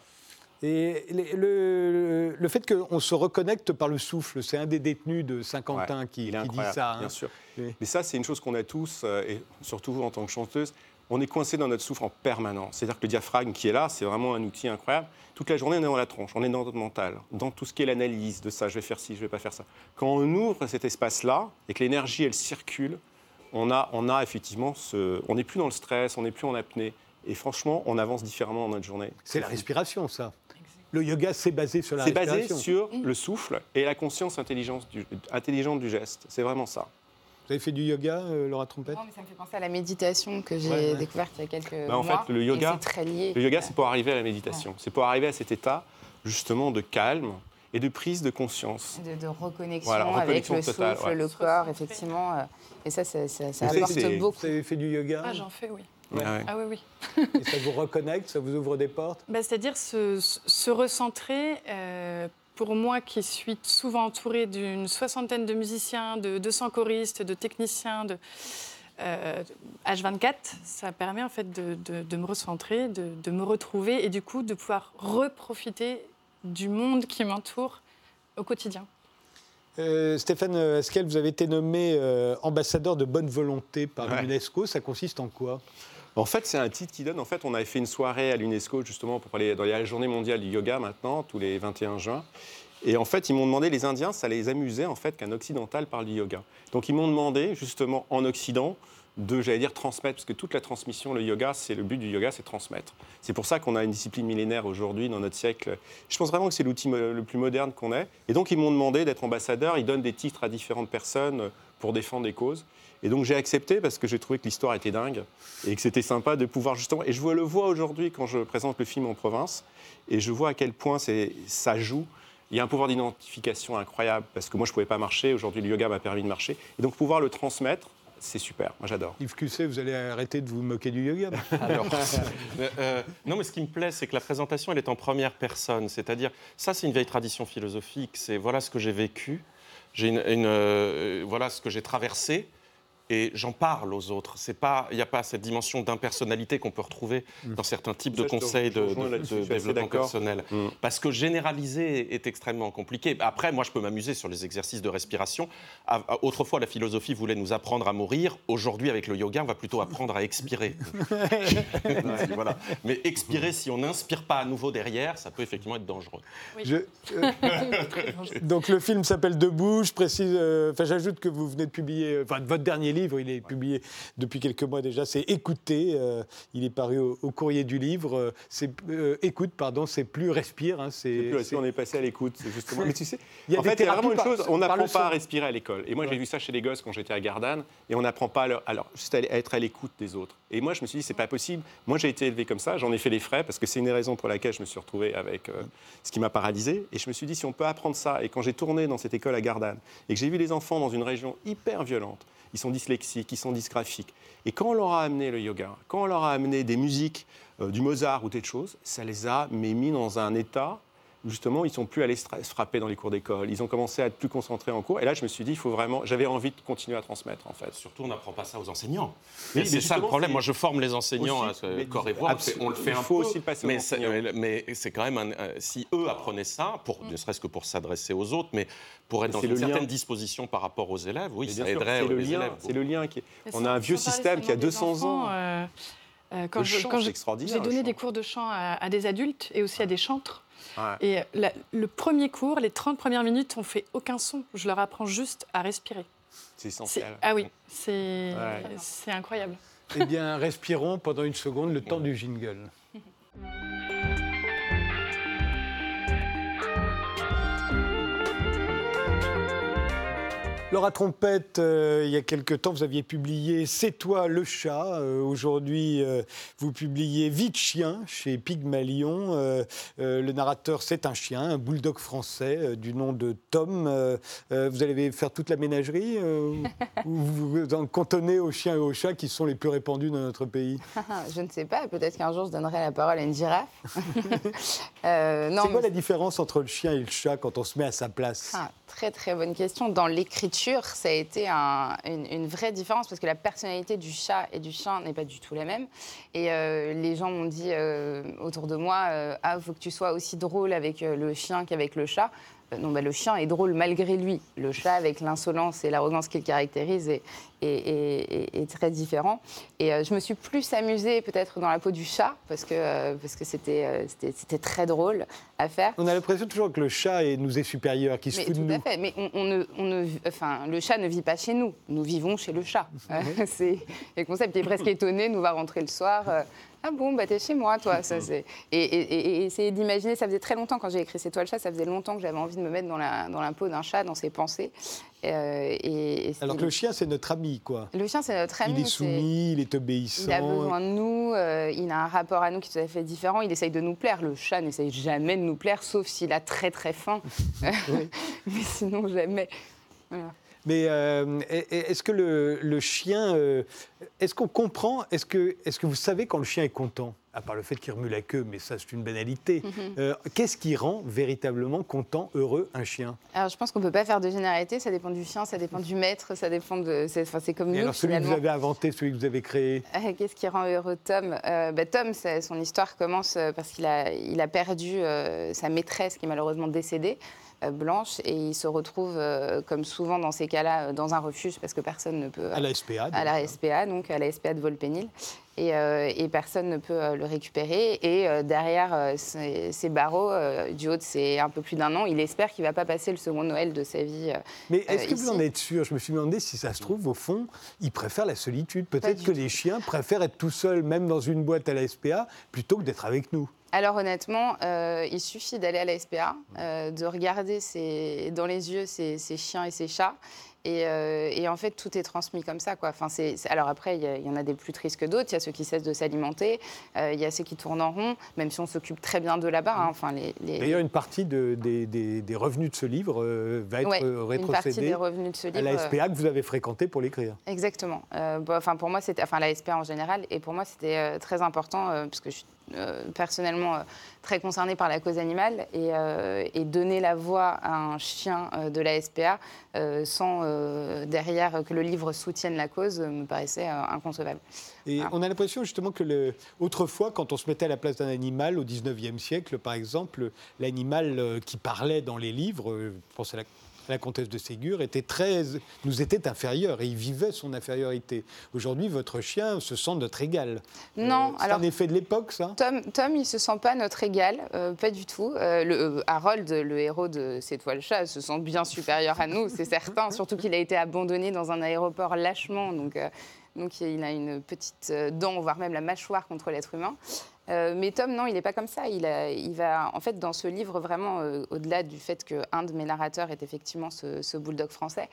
[SPEAKER 1] Et le, le, fait qu'on se reconnecte par le souffle, c'est un des détenus de Saint-Quentin qui, qui dit ça.
[SPEAKER 2] Hein. Bien sûr. Mais ça, c'est une chose qu'on a tous, euh, et surtout vous en tant que chanteuse. On est coincé dans notre souffle en permanence. C'est-à-dire que le diaphragme qui est là, c'est vraiment un outil incroyable. Toute la journée, on est dans la tronche, on est dans notre mental, dans tout ce qui est l'analyse de ça, je vais faire ci, je vais pas faire ça. Quand on ouvre cet espace-là et que l'énergie, elle circule, on a, on a effectivement ce... On n'est plus dans le stress, on n'est plus en apnée. Et franchement, on avance différemment dans notre journée.
[SPEAKER 1] C'est la respiration, ça. Le yoga, c'est basé sur la respiration.
[SPEAKER 2] C'est basé sur le souffle et la conscience intelligente du, intelligente du geste. C'est vraiment ça.
[SPEAKER 1] Vous avez fait du yoga, euh, Laura Trompette
[SPEAKER 6] Non, mais ça me fait penser à la méditation que j'ai découverte il y a quelques
[SPEAKER 2] bah, en
[SPEAKER 6] mois.
[SPEAKER 2] fait, le yoga,
[SPEAKER 6] très lié.
[SPEAKER 2] Le yoga, c'est pour arriver à la méditation. C'est pour arriver à cet état, justement, de calme et de prise de conscience.
[SPEAKER 6] De, reconnexion, avec le souffle, le corps, effectivement. Euh, et ça, ça, ça, ça apporte beaucoup.
[SPEAKER 1] Vous avez fait du yoga
[SPEAKER 3] Ah, j'en fais, oui.
[SPEAKER 2] Ah,
[SPEAKER 3] ah, oui, oui.
[SPEAKER 1] Et ça vous reconnecte, ça vous ouvre des portes
[SPEAKER 3] bah, C'est-à-dire se, se, recentrer. Euh, pour moi qui suis souvent entourée d'une soixantaine de musiciens, de 200 choristes, de techniciens, de euh, H24, ça permet en fait de, de, me recentrer, de, de, me retrouver et du coup de pouvoir reprofiter du monde qui m'entoure au quotidien.
[SPEAKER 1] Euh, Stéphane Esquel, vous avez été nommé euh, ambassadeur de bonne volonté par l'UNESCO. Ça consiste en quoi?
[SPEAKER 2] En fait, c'est un titre qui donne. En fait, on avait fait une soirée à l'UNESCO justement pour aller dans la journée mondiale du yoga maintenant, tous les 21 juin. Et en fait, ils m'ont demandé, les Indiens, ça les amusait en fait qu'un occidental parle du yoga. Donc ils m'ont demandé justement en Occident de, j'allais dire, transmettre, parce que toute la transmission, le yoga, c'est le but du yoga, c'est transmettre. C'est pour ça qu'on a une discipline millénaire aujourd'hui dans notre siècle. Je pense vraiment que c'est l'outil le plus moderne qu'on ait. Et donc ils m'ont demandé d'être ambassadeur. Ils donnent des titres à différentes personnes pour défendre des causes. Et donc j'ai accepté parce que j'ai trouvé que l'histoire était dingue et que c'était sympa de pouvoir justement. Et je le vois aujourd'hui quand je présente le film en province et je vois à quel point ça joue. Il y a un pouvoir d'identification incroyable parce que moi je ne pouvais pas marcher. Aujourd'hui le yoga m'a permis de marcher. Et donc pouvoir le transmettre, c'est super. Moi j'adore.
[SPEAKER 1] Yves Cusset, vous allez arrêter de vous moquer du yoga
[SPEAKER 5] Alors, euh, Non, mais ce qui me plaît, c'est que la présentation elle est en première personne. C'est-à-dire, ça c'est une vieille tradition philosophique. C'est voilà ce que j'ai vécu. J'ai une, euh, voilà ce que j'ai traversé et j'en parle aux autres. Il n'y a pas cette dimension d'impersonnalité qu'on peut retrouver mm. dans certains types de conseils de, développement personnel. Mm. Parce que généraliser est extrêmement compliqué. Après, moi, je peux m'amuser sur les exercices de respiration. Autrefois, la philosophie voulait nous apprendre à mourir. Aujourd'hui, avec le yoga, on va plutôt apprendre à expirer. voilà. Mais expirer, si on n'inspire pas à nouveau derrière, ça peut effectivement être dangereux.
[SPEAKER 1] Euh, donc le film s'appelle Debout. Je précise, euh, enfin, j'ajoute que vous venez de publier, enfin, votre dernier livre il est publié depuis quelques mois déjà. C'est Écouter. Euh, il est paru au, courrier du livre. Euh, c'est euh, Écoute, pardon, c'est plus respire. Hein,
[SPEAKER 2] c'est plus on est passé à l'écoute, justement. Mais tu sais, il y a en fait, il y a vraiment une chose. On n'apprend pas à respirer à l'école. Et moi, j'ai vu ça chez les gosses quand j'étais à Gardanne. Et on n'apprend pas à leur, alors juste à être à l'écoute des autres. Et moi, je me suis dit, c'est pas possible. Moi, j'ai été élevé comme ça. J'en ai fait les frais parce que c'est une des raisons pour laquelle je me suis retrouvé avec ce qui m'a paralysé. Et je me suis dit, si on peut apprendre ça. Et quand j'ai tourné dans cette école à Gardanne et que j'ai vu les enfants dans une région hyper violente, ils sont ils sont dysgraphiques. Et quand on leur a amené le yoga, quand on leur a amené des musiques, euh, du Mozart ou des choses, ça les a mis dans un état justement, ils sont plus allés se frapper dans les cours d'école. Ils ont commencé à être plus concentrés en cours. Et là, je me suis dit, il faut vraiment. J'avais envie de continuer à transmettre, en fait.
[SPEAKER 5] Surtout, on n'apprend pas ça aux enseignants. Oui, c'est ça le problème. Moi, je forme les enseignants à ce corps et voix. On le fait un
[SPEAKER 2] faut
[SPEAKER 5] peu.
[SPEAKER 2] aussi passer
[SPEAKER 5] mais, mais c'est quand même. Un, euh, si eux apprenaient ça, pour, ne serait-ce que pour s'adresser aux autres, mais pour être dans une certaine disposition par rapport aux élèves, oui, ça aiderait
[SPEAKER 2] le
[SPEAKER 5] les
[SPEAKER 2] lien,
[SPEAKER 5] élèves.
[SPEAKER 2] C'est le lien qui. On a un vieux système qui a 200 ans.
[SPEAKER 3] Euh, euh, quand j'ai donné des cours de chant à, des adultes et aussi à des chantres, et le premier cours, les 30 premières minutes, on fait aucun son. Je leur apprends juste à respirer.
[SPEAKER 2] C'est essentiel.
[SPEAKER 3] Ah oui, c'est incroyable.
[SPEAKER 1] Eh bien, respirons pendant une seconde le temps du jingle. Laura Trompette, euh, il y a quelque temps, vous aviez publié C'est toi le chat. Euh, aujourd'hui, euh, vous publiez Vite chien chez Pygmalion. le narrateur, c'est un chien, un bulldog français du nom de Tom. vous allez faire toute la ménagerie ou vous vous en cantonnez aux chiens et aux chats qui sont les plus répandus dans notre pays?
[SPEAKER 6] Je ne sais pas. Peut-être qu'un jour, je donnerai la parole à une girafe.
[SPEAKER 1] c'est quoi la différence entre le chien et le chat quand on se met à sa place?
[SPEAKER 6] Ah, Très, très bonne question. Dans l'écriture, ça a été une, vraie différence parce que la personnalité du chat et du chien n'est pas du tout la même. Et euh, les gens m'ont dit euh, autour de moi euh, Ah, faut que tu sois aussi drôle avec le chien qu'avec le chat. Non, bah, le chien est drôle malgré lui. Le chat, avec l'insolence et l'arrogance qu'il caractérise, est, est, très différent. Et je me suis plus amusée peut-être dans la peau du chat parce que parce que c'était c'était très drôle à faire.
[SPEAKER 1] On a l'impression toujours que le chat nous est supérieur, qu'il se fout de nous.
[SPEAKER 6] Tout à fait. Mais on, ne, on ne, enfin, le chat ne vit pas chez nous. Nous vivons chez le chat. c'est le concept qui est presque étonné. Nous va rentrer le soir. Ah bon, bah t'es chez moi, toi. Ça, c'est... Et, essayer d'imaginer, ça faisait très longtemps quand j'ai écrit C'est toi le chat, ça faisait longtemps que j'avais envie de me mettre dans la, dans la peau d'un chat, dans ses pensées.
[SPEAKER 1] Euh, et, Alors que le chien, c'est notre ami, quoi.
[SPEAKER 6] Le chien, c'est notre ami.
[SPEAKER 1] Il est soumis, il est obéissant.
[SPEAKER 6] Il a besoin de nous, euh, il a un rapport à nous qui est tout à fait différent. Il essaye de nous plaire. Le chat n'essaye jamais de nous plaire, sauf s'il a très très faim. Mais sinon, jamais.
[SPEAKER 1] Mais euh, est-ce que le, chien, euh, est-ce qu'on comprend, est-ce que, est que vous savez quand le chien est content? À part le fait qu'il remue la queue, mais ça c'est une banalité. Mhm. Euh, qu'est-ce qui rend véritablement content, heureux un chien?
[SPEAKER 6] Alors je pense qu'on ne peut pas faire de généralité, ça dépend du chien, ça dépend du maître, ça dépend de... C'est, enfin, comme
[SPEAKER 1] Et
[SPEAKER 6] nous,
[SPEAKER 1] alors celui que vous avez inventé, celui que vous avez créé?
[SPEAKER 6] Qu'est-ce qui rend heureux Tom? Bah, Tom, son histoire commence parce qu'il a, il a perdu sa maîtresse qui est malheureusement décédée. Euh, blanche et il se retrouve, euh, comme souvent dans ces cas-là, euh, dans un refuge parce que personne ne peut.
[SPEAKER 1] À la SPA.
[SPEAKER 6] À la SPA, donc à la SPA de Volpénil. Et, et, personne ne peut le récupérer. Et derrière ces, barreaux, du haut de ses un peu plus d'un an, il espère qu'il ne va pas passer le second Noël de sa vie.
[SPEAKER 1] Mais est-ce que vous en êtes sûr? Je me suis demandé si ça se trouve, au fond, il préfère la solitude. Peut-être que les chiens préfèrent être tout seuls, même dans une boîte à la SPA, plutôt que d'être avec nous.
[SPEAKER 6] Alors honnêtement, euh, il suffit d'aller à la SPA, euh, de regarder dans les yeux ces, chiens et ces chats. Euh, et, en fait, tout est transmis comme ça. Quoi. Enfin, alors après, il y, en a des plus tristes que d'autres. Il y a ceux qui cessent de s'alimenter. Il y a ceux qui tournent en rond, même si on s'occupe très bien de là-bas. Hein. Enfin, les,
[SPEAKER 1] D'ailleurs, une partie des, revenus de ce livre va être rétrocédée à la SPA que vous avez fréquenté pour l'écrire.
[SPEAKER 6] Exactement. enfin, pour moi, c'était, enfin, la SPA en général. Et pour moi, c'était très important, puisque je suis personnellement euh, très concerné par la cause animale et, euh, donner la voix à un chien de la SPA sans derrière que le livre soutienne la cause me paraissait inconcevable.
[SPEAKER 1] Et on a l'impression justement que le... autrefois, quand on se mettait à la place d'un animal au 19e siècle, par exemple, l'animal qui parlait dans les livres, je pense à la la comtesse de Ségur, était très, nous était inférieur et il vivait son infériorité. Aujourd'hui, votre chien se sent notre égal.
[SPEAKER 6] Non,
[SPEAKER 1] euh, c'est un effet de l'époque, ça?
[SPEAKER 6] Tom, Tom, il se sent pas notre égal, euh, pas du tout. Euh, le, Harold, le héros de C'est toi le chat, se sent bien supérieur à nous, c'est certain. Surtout qu'il a été abandonné dans un aéroport lâchement, donc. donc il a une petite dent, voire même la mâchoire contre l'être humain. Euh, mais Tom, non, il n'est pas comme ça. Il, va, en fait, dans ce livre, vraiment, euh, au-delà du fait qu'un de mes narrateurs est effectivement ce bulldog français,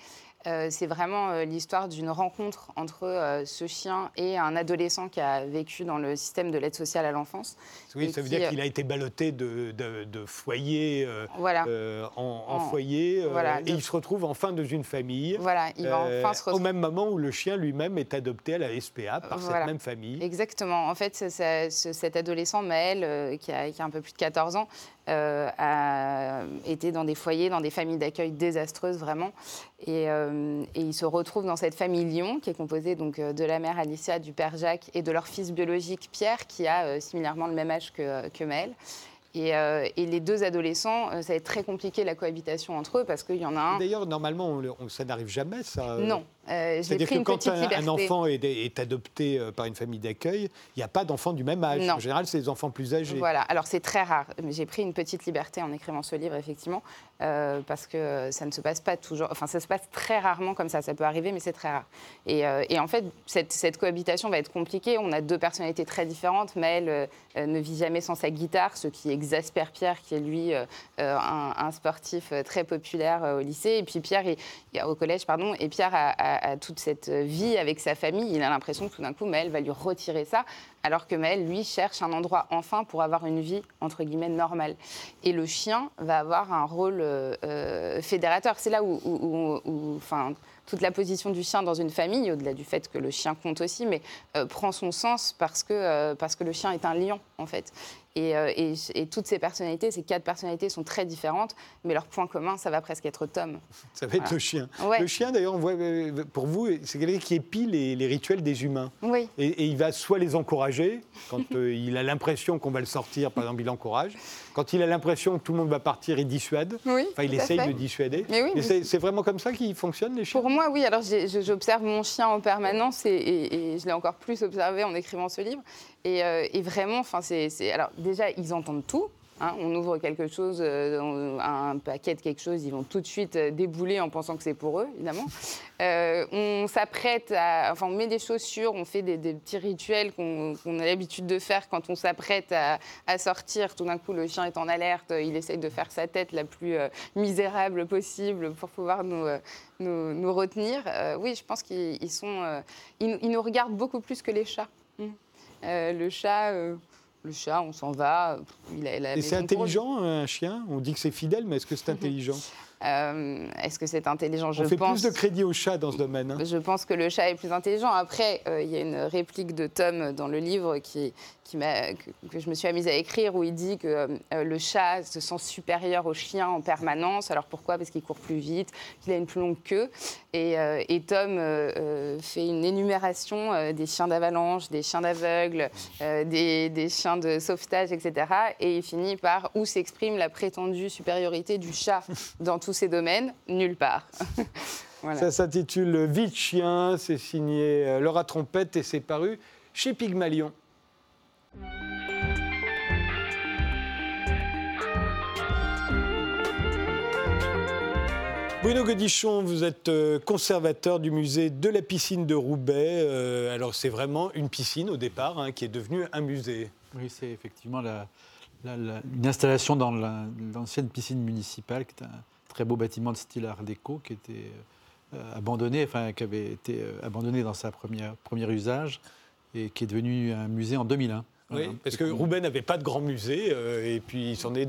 [SPEAKER 6] euh, c'est vraiment euh, l'histoire d'une rencontre entre euh, ce chien et un adolescent qui a vécu dans le système de l'aide sociale à l'enfance.
[SPEAKER 1] Oui, ça veut dire qu'il a été ballotté de, foyer en, foyer et il se retrouve enfin dans une famille.
[SPEAKER 6] Voilà, il va enfin se retrouver.
[SPEAKER 1] Au même moment où le chien lui-même est adopté à la SPA par cette même famille.
[SPEAKER 6] Exactement. En fait, cet adolescent, Maël, qui a, qui a un peu plus de 14 ans, euh, a été dans des foyers, dans des familles d'accueil désastreuses vraiment. Euh, et, il se retrouve dans cette famille Lyon, qui est composée donc, euh, de la mère Alicia, du père Jacques et de leur fils biologique Pierre, qui a similairement le même âge que, que Maël. Et, les deux adolescents, ça va être très compliqué la cohabitation entre eux parce qu'il y en a un.
[SPEAKER 1] D'ailleurs, normalement, ça n'arrive jamais, ça.
[SPEAKER 6] Non, Euh,
[SPEAKER 1] C'est-à-dire que quand un, enfant est, est adopté euh, par une famille d'accueil, il n'y a pas d'enfants du même âge.
[SPEAKER 6] Non.
[SPEAKER 1] En général, c'est les enfants plus âgés.
[SPEAKER 6] Voilà, alors c'est très rare. Mais J'ai pris une petite liberté en écrivant ce livre, effectivement, euh, parce que ça ne se passe pas toujours. Enfin, ça se passe très rarement comme ça. Ça peut arriver, mais c'est très rare. Et, et en fait, cette, cette cohabitation va être compliquée. On a deux personnalités très différentes. Maëlle ne vit jamais sans sa guitare, ce qui exaspère Pierre, qui est lui un, un sportif très populaire au lycée. Et puis Pierre, est au collège, pardon. Et Pierre a, a- a toute cette vie avec sa famille. Il a l'impression que tout d'un coup, Maëlle va lui retirer ça, alors que Maëlle, lui, cherche un endroit enfin pour avoir une vie entre guillemets normale. Et le chien va avoir un rôle euh, euh, fédérateur. C'est là où, enfin, toute la position du chien dans une famille, au-delà du fait que le chien compte aussi, mais euh, prend son sens parce que, parce que le chien est un lion, en fait. Et, euh, et- et toutes ces personnalités, ces quatre personnalités sont très différentes, mais leur point commun, ça va presque être Tom.
[SPEAKER 1] Ça va être
[SPEAKER 6] Voilà.
[SPEAKER 1] le chien.
[SPEAKER 6] Ouais.
[SPEAKER 1] Le chien, d'ailleurs, euh, pour vous, c'est quelqu'un qui épie les, les rituels des humains.
[SPEAKER 6] Oui.
[SPEAKER 1] Et, et il va soit les encourager, quand euh, il a l'impression qu'on va le sortir, par exemple, il encourage. Quand il a l'impression que tout le monde va partir, il dissuade.
[SPEAKER 6] Oui,
[SPEAKER 1] Enfin, il essaye
[SPEAKER 6] fait.
[SPEAKER 1] de dissuader.
[SPEAKER 6] Mais oui, mais
[SPEAKER 1] c'est vraiment comme ça qu'ils fonctionnent, les chiens?
[SPEAKER 6] Pour moi, oui. Alors, j'observe mon chien en permanence et, et- et je l'ai encore plus observé en écrivant ce livre. Et, euh, et vraiment, enfin, c'est, c'est- alors déjà, ils entendent tout. hein. on ouvre quelque chose, euh, un paquet de quelque chose, ils vont tout de suite euh, débouler en pensant que c'est pour eux, évidemment. Euh, on s'apprête à, enfin, on met des chaussures, on fait des, petits rituels qu'on, a l'habitude de faire quand on s'apprête à, sortir. Tout d'un coup, le chien est en alerte, il essaye de faire sa tête la plus misérable possible pour pouvoir nous, retenir. Oui, je pense qu'ils ils sont, ils, nous- regardent beaucoup plus que les chats. Mm. Euh, le chat, le chat, on s'en va. Il a, la
[SPEAKER 1] Et c'est intelligent, un chien? On dit que c'est fidèle, mais est-ce que c'est intelligent?
[SPEAKER 6] Euh, Est-ce que c'est intelligent? Je
[SPEAKER 1] On fait
[SPEAKER 6] pense.
[SPEAKER 1] plus de crédit au chat dans ce domaine. hein.
[SPEAKER 6] Je pense que le chat est plus intelligent. Après, euh, il y a une réplique de Tom dans le livre qui, que, que je me suis amise à écrire où il dit que euh, le chat se sent supérieur au chien en permanence. Alors pourquoi? Parce qu'il court plus vite, qu'il a une plus longue queue. Et, et Tom fait une énumération des chiens d'avalanche, des chiens d'aveugle, des, des chiens de sauvetage, etc. Et il finit par où s'exprime la prétendue supériorité du chat dans tous ces domaines Nulle part. Voilà.
[SPEAKER 1] Ça s'intitule Vie de chien, c'est signé euh, Laura Trompette et c'est paru chez Pygmalion. Bruno Godichon, vous êtes euh, conservateur du musée de la piscine de Roubaix. Euh, alors c'est vraiment une piscine au départ hein, qui est devenue un musée.
[SPEAKER 4] Oui, c'est effectivement la- la- la- une installation dans la- l'ancienne piscine municipale, qui est un très beau bâtiment de style art déco, qui était euh, abandonné, enfin qui avait été euh, abandonné dans sa première premier usage et qui est devenu un musée en 2001.
[SPEAKER 1] Oui, parce que Roubaix n'avait pas de grand musée euh, et puis il s'en est,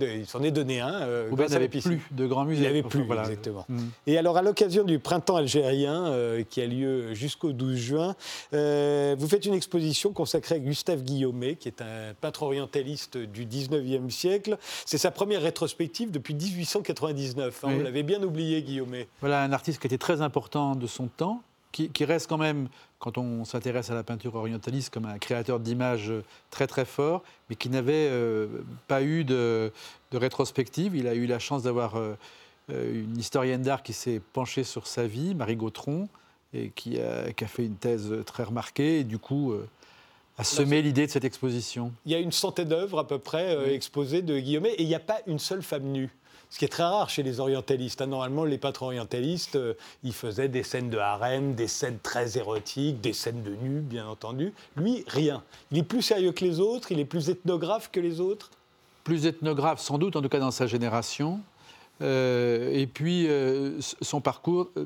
[SPEAKER 1] donné un. euh,
[SPEAKER 4] Roubaix n'avait plus de grands musées.
[SPEAKER 1] Il n'y avait
[SPEAKER 4] Enfin,
[SPEAKER 1] plus,
[SPEAKER 4] voilà.
[SPEAKER 1] exactement.
[SPEAKER 4] Mm.
[SPEAKER 1] Et alors, à l'occasion du printemps algérien, euh, qui a lieu jusqu'au 12 juin, vous faites une exposition consacrée à Gustave Guillaumet, qui est un peintre orientaliste du 19e siècle. C'est sa première rétrospective depuis 1899. hein,
[SPEAKER 4] Oui.
[SPEAKER 1] On l'avait bien oublié, Guillaumet.
[SPEAKER 4] Voilà un artiste qui était très important de son temps, qui, qui reste quand même, quand on s'intéresse à la peinture orientaliste, comme un créateur d'images très très fort, mais qui n'avait euh, pas eu de, de rétrospective. Il a eu la chance d'avoir euh, euh, une historienne d'art qui s'est penchée sur sa vie, Marie Gautron, et qui a, qui a fait une thèse très remarquée, et du coup a semé l'idée de cette exposition.
[SPEAKER 1] Il y a une centaine d'œuvres à peu près euh, exposées de Guillaumet et il n'y a pas une seule femme nue. Ce qui est très rare chez les orientalistes. hein. Normalement, les peintres orientalistes, euh, ils faisaient des scènes de harem, des scènes très érotiques, des scènes de nus, bien entendu. Lui, rien. Il est plus sérieux que les autres, il est plus ethnographe que les autres.
[SPEAKER 4] plus ethnographe sans doute, en tout cas dans sa génération. Euh, et puis euh, son parcours, pa-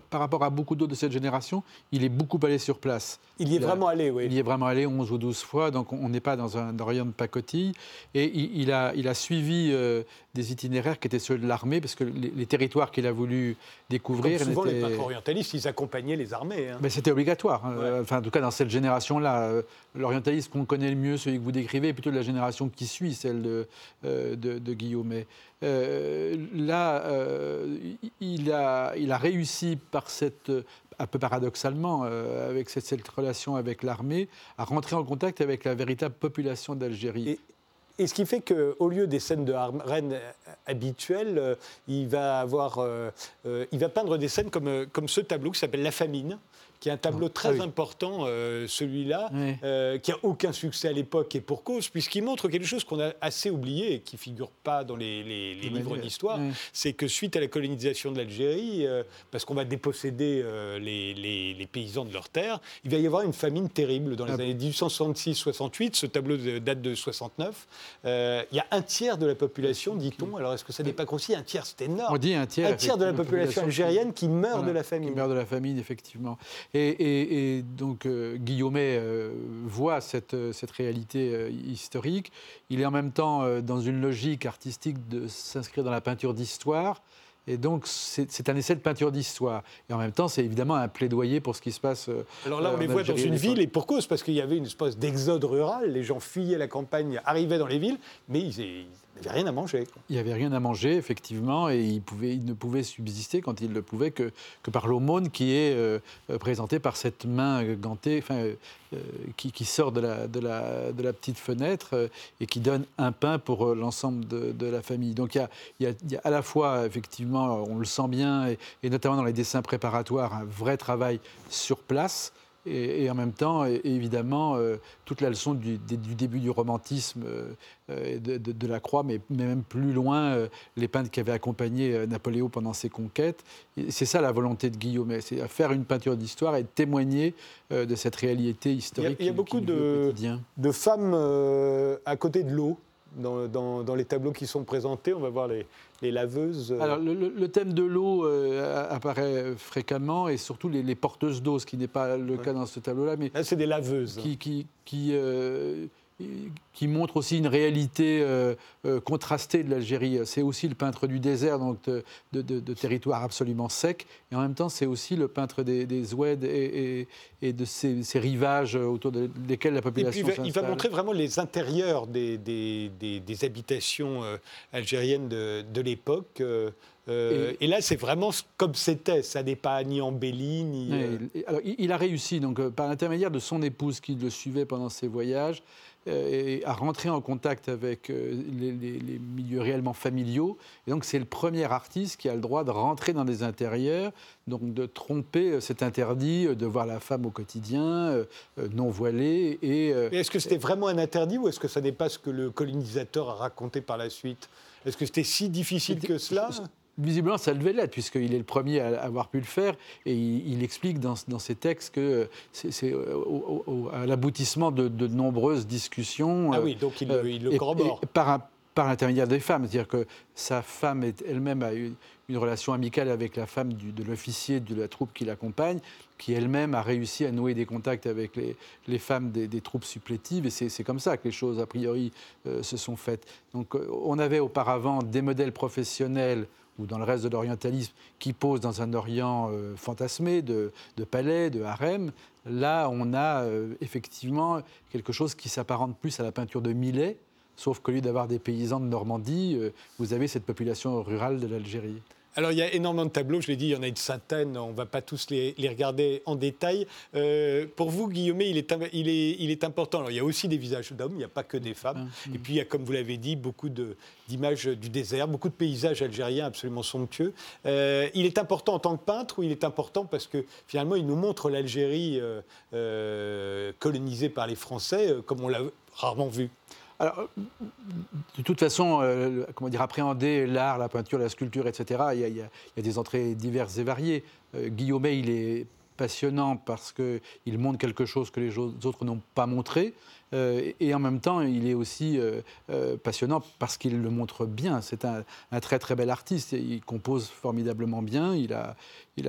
[SPEAKER 4] par rapport à beaucoup d'autres de cette génération, il est beaucoup allé sur place.
[SPEAKER 1] Il y est
[SPEAKER 4] a-
[SPEAKER 1] vraiment allé, oui.
[SPEAKER 4] Il y est vraiment allé 11 ou 12 fois, donc on n'est pas dans un rien de pacotille. Et il, il a, il a suivi euh, des itinéraires qui étaient ceux de l'armée, parce que les, les territoires qu'il a voulu découvrir...
[SPEAKER 1] Comme souvent, les peintres orientalistes, ils accompagnaient les armées. hein.
[SPEAKER 4] mais c'était obligatoire. Euh, Enfin, en tout cas, dans cette génération-là, euh, l'orientaliste qu'on connaît le mieux, celui que vous décrivez, est plutôt de la génération qui suit, celle de, euh, de, de Guillaumet. Euh, là, il, a, il a réussi par cette, euh, un peu paradoxalement, euh, avec cette, relation avec l'armée, à rentrer en contact avec la véritable population d'Algérie.
[SPEAKER 1] Et ce qui fait qu'au lieu des scènes de Rennes habituelles, euh, il va, avoir, il va peindre des scènes comme, comme ce tableau qui s'appelle La famine qui est un tableau
[SPEAKER 4] Ah
[SPEAKER 1] très important, celui-là, qui n'a aucun succès à l'époque et pour cause, puisqu'il montre quelque chose qu'on a assez oublié et qui ne figure pas dans les, les- les livres d'histoire, c'est que suite à la colonisation de l'Algérie, euh, parce qu'on va déposséder euh, les, paysans de leurs terres, il va y avoir une famine terrible dans les
[SPEAKER 4] Ah.
[SPEAKER 1] années 1866-68. Ce tableau de- date de 69. Euh, il y a un tiers de la population, dit-on. Alors est-ce que ça n'est pas aussi un tiers C'est énorme.
[SPEAKER 4] On dit un tiers.
[SPEAKER 1] Un tiers de la population algérienne qui meurt
[SPEAKER 4] Voilà,
[SPEAKER 1] de la famine.
[SPEAKER 4] Qui meurt de la famine, effectivement. Et, et- et donc, euh, Guillaumet euh, voit cette, euh, cette réalité historique. Il est en même temps dans une logique artistique de s'inscrire dans la peinture d'histoire. Et donc, c'est un essai de peinture d'histoire. Et en même temps, c'est évidemment un plaidoyer pour ce qui se passe.
[SPEAKER 1] Alors là, on les voit dans une ville et pour cause, parce qu'il y avait une espèce d'exode rural. Les gens fuyaient la campagne, arrivaient dans les villes, mais ils ils n'avaient rien à manger. quoi.
[SPEAKER 4] Il n'y avait rien à manger, effectivement, et il, il ne pouvait subsister quand il le pouvait que, par l'aumône qui est euh, présentée par cette main gantée, euh, qui, sort de la, petite fenêtre euh, et qui donne un pain pour l'ensemble de, la famille. Donc il y, a, il il à la fois, effectivement, on le sent bien, et notamment dans les dessins préparatoires, un vrai travail sur place. Et, et en même temps, évidemment, euh, toute la leçon du, début du romantisme euh, euh, de, de- de la Croix, mais, mais même plus loin, euh, les peintres qui avaient accompagné Napoléon pendant ses conquêtes. C'est ça la volonté de Guillaume, c'est à faire une peinture d'histoire et de témoigner de cette réalité
[SPEAKER 1] Il y a,
[SPEAKER 4] historique.
[SPEAKER 1] il y a beaucoup de, femmes à côté de l'eau dans, dans- dans les tableaux qui sont présentés. On va voir les, les laveuses. euh,
[SPEAKER 4] Alors, le, thème de l'eau euh, apparaît fréquemment et surtout les, les porteuses d'eau, ce qui n'est pas le cas dans ce tableau-là. Mais
[SPEAKER 1] Là, c'est des laveuses.
[SPEAKER 4] Qui, qui, qui, euh, qui montre aussi une réalité euh, euh, contrastée de l'Algérie. C'est aussi le peintre du désert, donc de, de, de- de territoires absolument secs. Et en même temps, c'est aussi le peintre des, des oueds et, et- et de ces, ces rivages autour de- desquels la
[SPEAKER 1] Et puis,
[SPEAKER 4] population
[SPEAKER 1] il va, il va
[SPEAKER 4] s'installe.
[SPEAKER 1] montrer vraiment les intérieurs des, des- des- des habitations euh, algériennes de, l'époque. euh, et, là, c'est vraiment comme c'était. Ça n'est pas ni embelli, ni. Euh,
[SPEAKER 4] alors, il, a réussi, donc, par l'intermédiaire de son épouse qui le suivait pendant ses voyages, et à rentrer en contact avec euh, les, les- les milieux réellement familiaux. Et donc, c'est le premier artiste qui a le droit de rentrer dans des intérieurs, donc de tromper, euh, c'est interdit, euh, de voir la femme au quotidien, euh, euh, non voilée. Et, euh,
[SPEAKER 1] est-ce que c'était vraiment un interdit ou est-ce que ça n'est pas ce que le colonisateur a raconté par la suite? Est-ce que c'était si difficile que cela?
[SPEAKER 4] Visiblement, ça devait l'être, puisqu'il est le premier à avoir pu le faire. Et il, il explique dans, dans ses textes que c'est c'est euh, à l'aboutissement de, de nombreuses discussions.
[SPEAKER 1] Ah
[SPEAKER 4] euh,
[SPEAKER 1] oui, donc il,
[SPEAKER 4] euh,
[SPEAKER 1] le- il le
[SPEAKER 4] et-
[SPEAKER 1] corrobore.
[SPEAKER 4] par, un- par l'intermédiaire des femmes. C'est-à-dire que sa femme elle-même a eu une relation amicale avec la femme du- de l'officier de la troupe qui l'accompagne, qui elle-même a réussi à nouer des contacts avec les, les femmes des, des troupes supplétives. Et c'est comme ça que les choses, a priori, euh, se sont faites. Donc euh, on avait auparavant des modèles professionnels ou dans le reste de l'orientalisme, qui posent dans un Orient euh, fantasmé de, palais, de harem. Là, on a euh, effectivement quelque chose qui s'apparente plus à la peinture de Millet, sauf qu'au lieu d'avoir des paysans de Normandie, euh, vous avez cette population rurale de l'Algérie.
[SPEAKER 1] Alors, il y a énormément de tableaux, je l'ai dit, il y en a une centaine, on ne va pas tous les, les regarder en détail. Euh, pour vous, Guillaume, il est, im- il, est, il est important. Alors, il y a aussi des visages d'hommes, il n'y a pas que des femmes. Et puis, il y a, comme vous l'avez dit, beaucoup d'images du désert, beaucoup de paysages algériens absolument somptueux. Euh, il est important en tant que peintre ou il est important parce que finalement, il nous montre l'Algérie euh, colonisée par les Français comme on l'a rarement vu?
[SPEAKER 4] Alors, de toute façon, euh, comment dire, appréhender l'art, la peinture, la sculpture, etc., il y a, des entrées diverses et variées. Euh, Guillaumet, il est passionnant parce qu'il montre quelque chose que les autres n'ont pas montré. Euh, et en même temps, il est aussi euh, euh, passionnant parce qu'il le montre bien. C'est un, très très bel artiste. Il compose formidablement bien. Il a,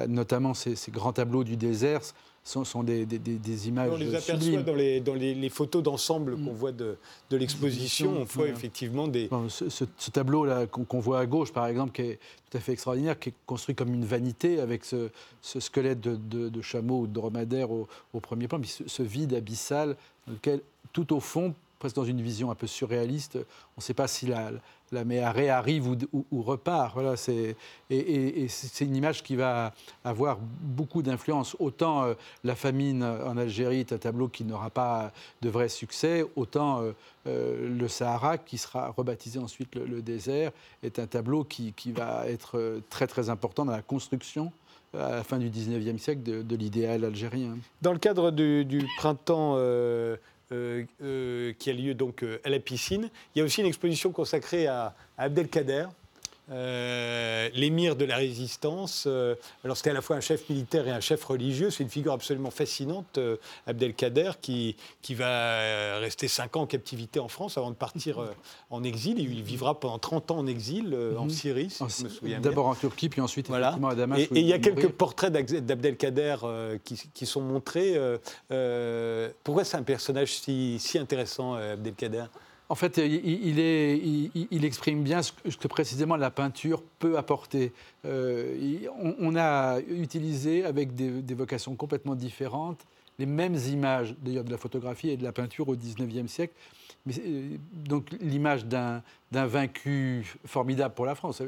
[SPEAKER 4] notamment ces grands tableaux du désert sont, sont des, des- des- des images
[SPEAKER 1] On les aperçoit
[SPEAKER 4] sublimes.
[SPEAKER 1] dans les, dans les, les photos d'ensemble
[SPEAKER 4] Mm.
[SPEAKER 1] qu'on voit de, de l'exposition. On voit effectivement des,
[SPEAKER 4] Bon, ce, ce- ce tableau-là qu'on voit à gauche, par exemple, qui est tout à fait extraordinaire, qui est construit comme une vanité avec ce, ce squelette de, de- de chameau ou de dromadaire au, au premier plan, puis ce vide abyssal dans lequel, tout au fond, presque dans une vision un peu surréaliste. On ne sait pas si la, la méharée arrive ou, repart. Voilà, c'est, et, c'est une image qui va avoir beaucoup d'influence. Autant euh, la famine en Algérie est un tableau qui n'aura pas de vrai succès, autant euh, euh, le Sahara, qui sera rebaptisé ensuite le, désert, est un tableau qui, va être très très important dans la construction à la fin du 19e siècle de, l'idéal algérien.
[SPEAKER 1] Dans le cadre du, printemps qui a lieu donc euh, à la piscine. Il y a aussi une exposition consacrée à, à Abdelkader, euh, l'émir de la résistance. Euh, alors c'était à la fois un chef militaire et un chef religieux. C'est une figure absolument fascinante, euh, Abdelkader, qui, qui va rester 5 ans en captivité en France avant de partir en exil. Il vivra pendant 30 ans en exil en mhm. Syrie, si je me souviens
[SPEAKER 4] D'abord en Turquie, puis ensuite
[SPEAKER 1] voilà. à Damas. Et il y a quelques portraits d'Abdelkader qui, qui, sont montrés. pourquoi c'est un personnage si, si intéressant, Abdelkader?
[SPEAKER 4] En fait, il, exprime bien ce que, précisément la peinture peut apporter. Euh, on, a utilisé, avec des, vocations complètement différentes, les mêmes images, d'ailleurs de la photographie et de la peinture au XIXe siècle, donc l'image d'un vaincu formidable pour la France,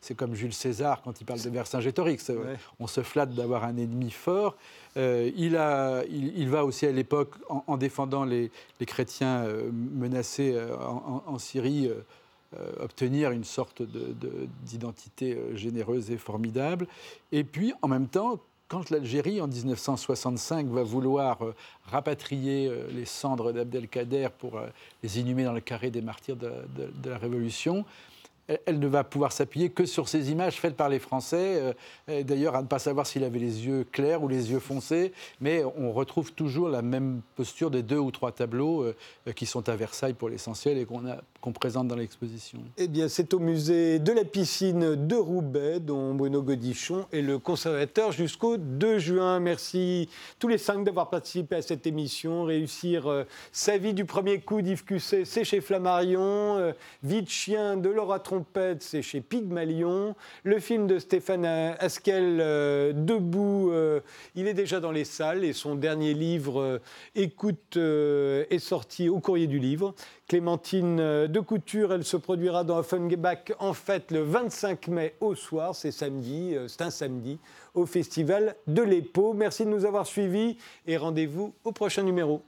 [SPEAKER 4] c'est comme Jules César quand il parle de Vercingétorix. On se flatte d'avoir un ennemi fort. Euh, il, a, il, va aussi à l'époque, en, défendant les, chrétiens euh, menacés en, Syrie, obtenir une sorte d'identité généreuse et formidable. Et puis, en même temps, quand l'Algérie, en 1965, va vouloir euh, rapatrier euh, les cendres d'Abdelkader pour euh, les inhumer dans le carré des martyrs de, de la Révolution, elle ne va pouvoir s'appuyer que sur ces images faites par les Français. Euh, d'ailleurs, à ne pas savoir s'il avait les yeux clairs ou les yeux foncés, mais on retrouve toujours la même posture des deux ou trois tableaux euh, qui sont à Versailles pour l'essentiel et qu'on présente dans l'exposition.
[SPEAKER 1] Eh bien, c'est au musée de la piscine de Roubaix, dont Bruno Godichon est le conservateur jusqu'au 2 juin. Merci tous les cinq d'avoir participé à cette émission. Réussir euh, sa vie du premier coup d'Yves Cusset, c'est chez Flammarion. vie de chien de Laura Tron c'est chez Pygmalion. Le film de Stéphane Askel, euh, Debout, euh, il est déjà dans les salles et son dernier livre, euh, Écoute, est sorti au courrier du livre. Clémentine de Couture, elle se produira dans Offenbach en fait le 25 mai au soir, c'est samedi, c'est un samedi, au Festival de l'EPO. Merci de nous avoir suivis et rendez-vous au prochain numéro.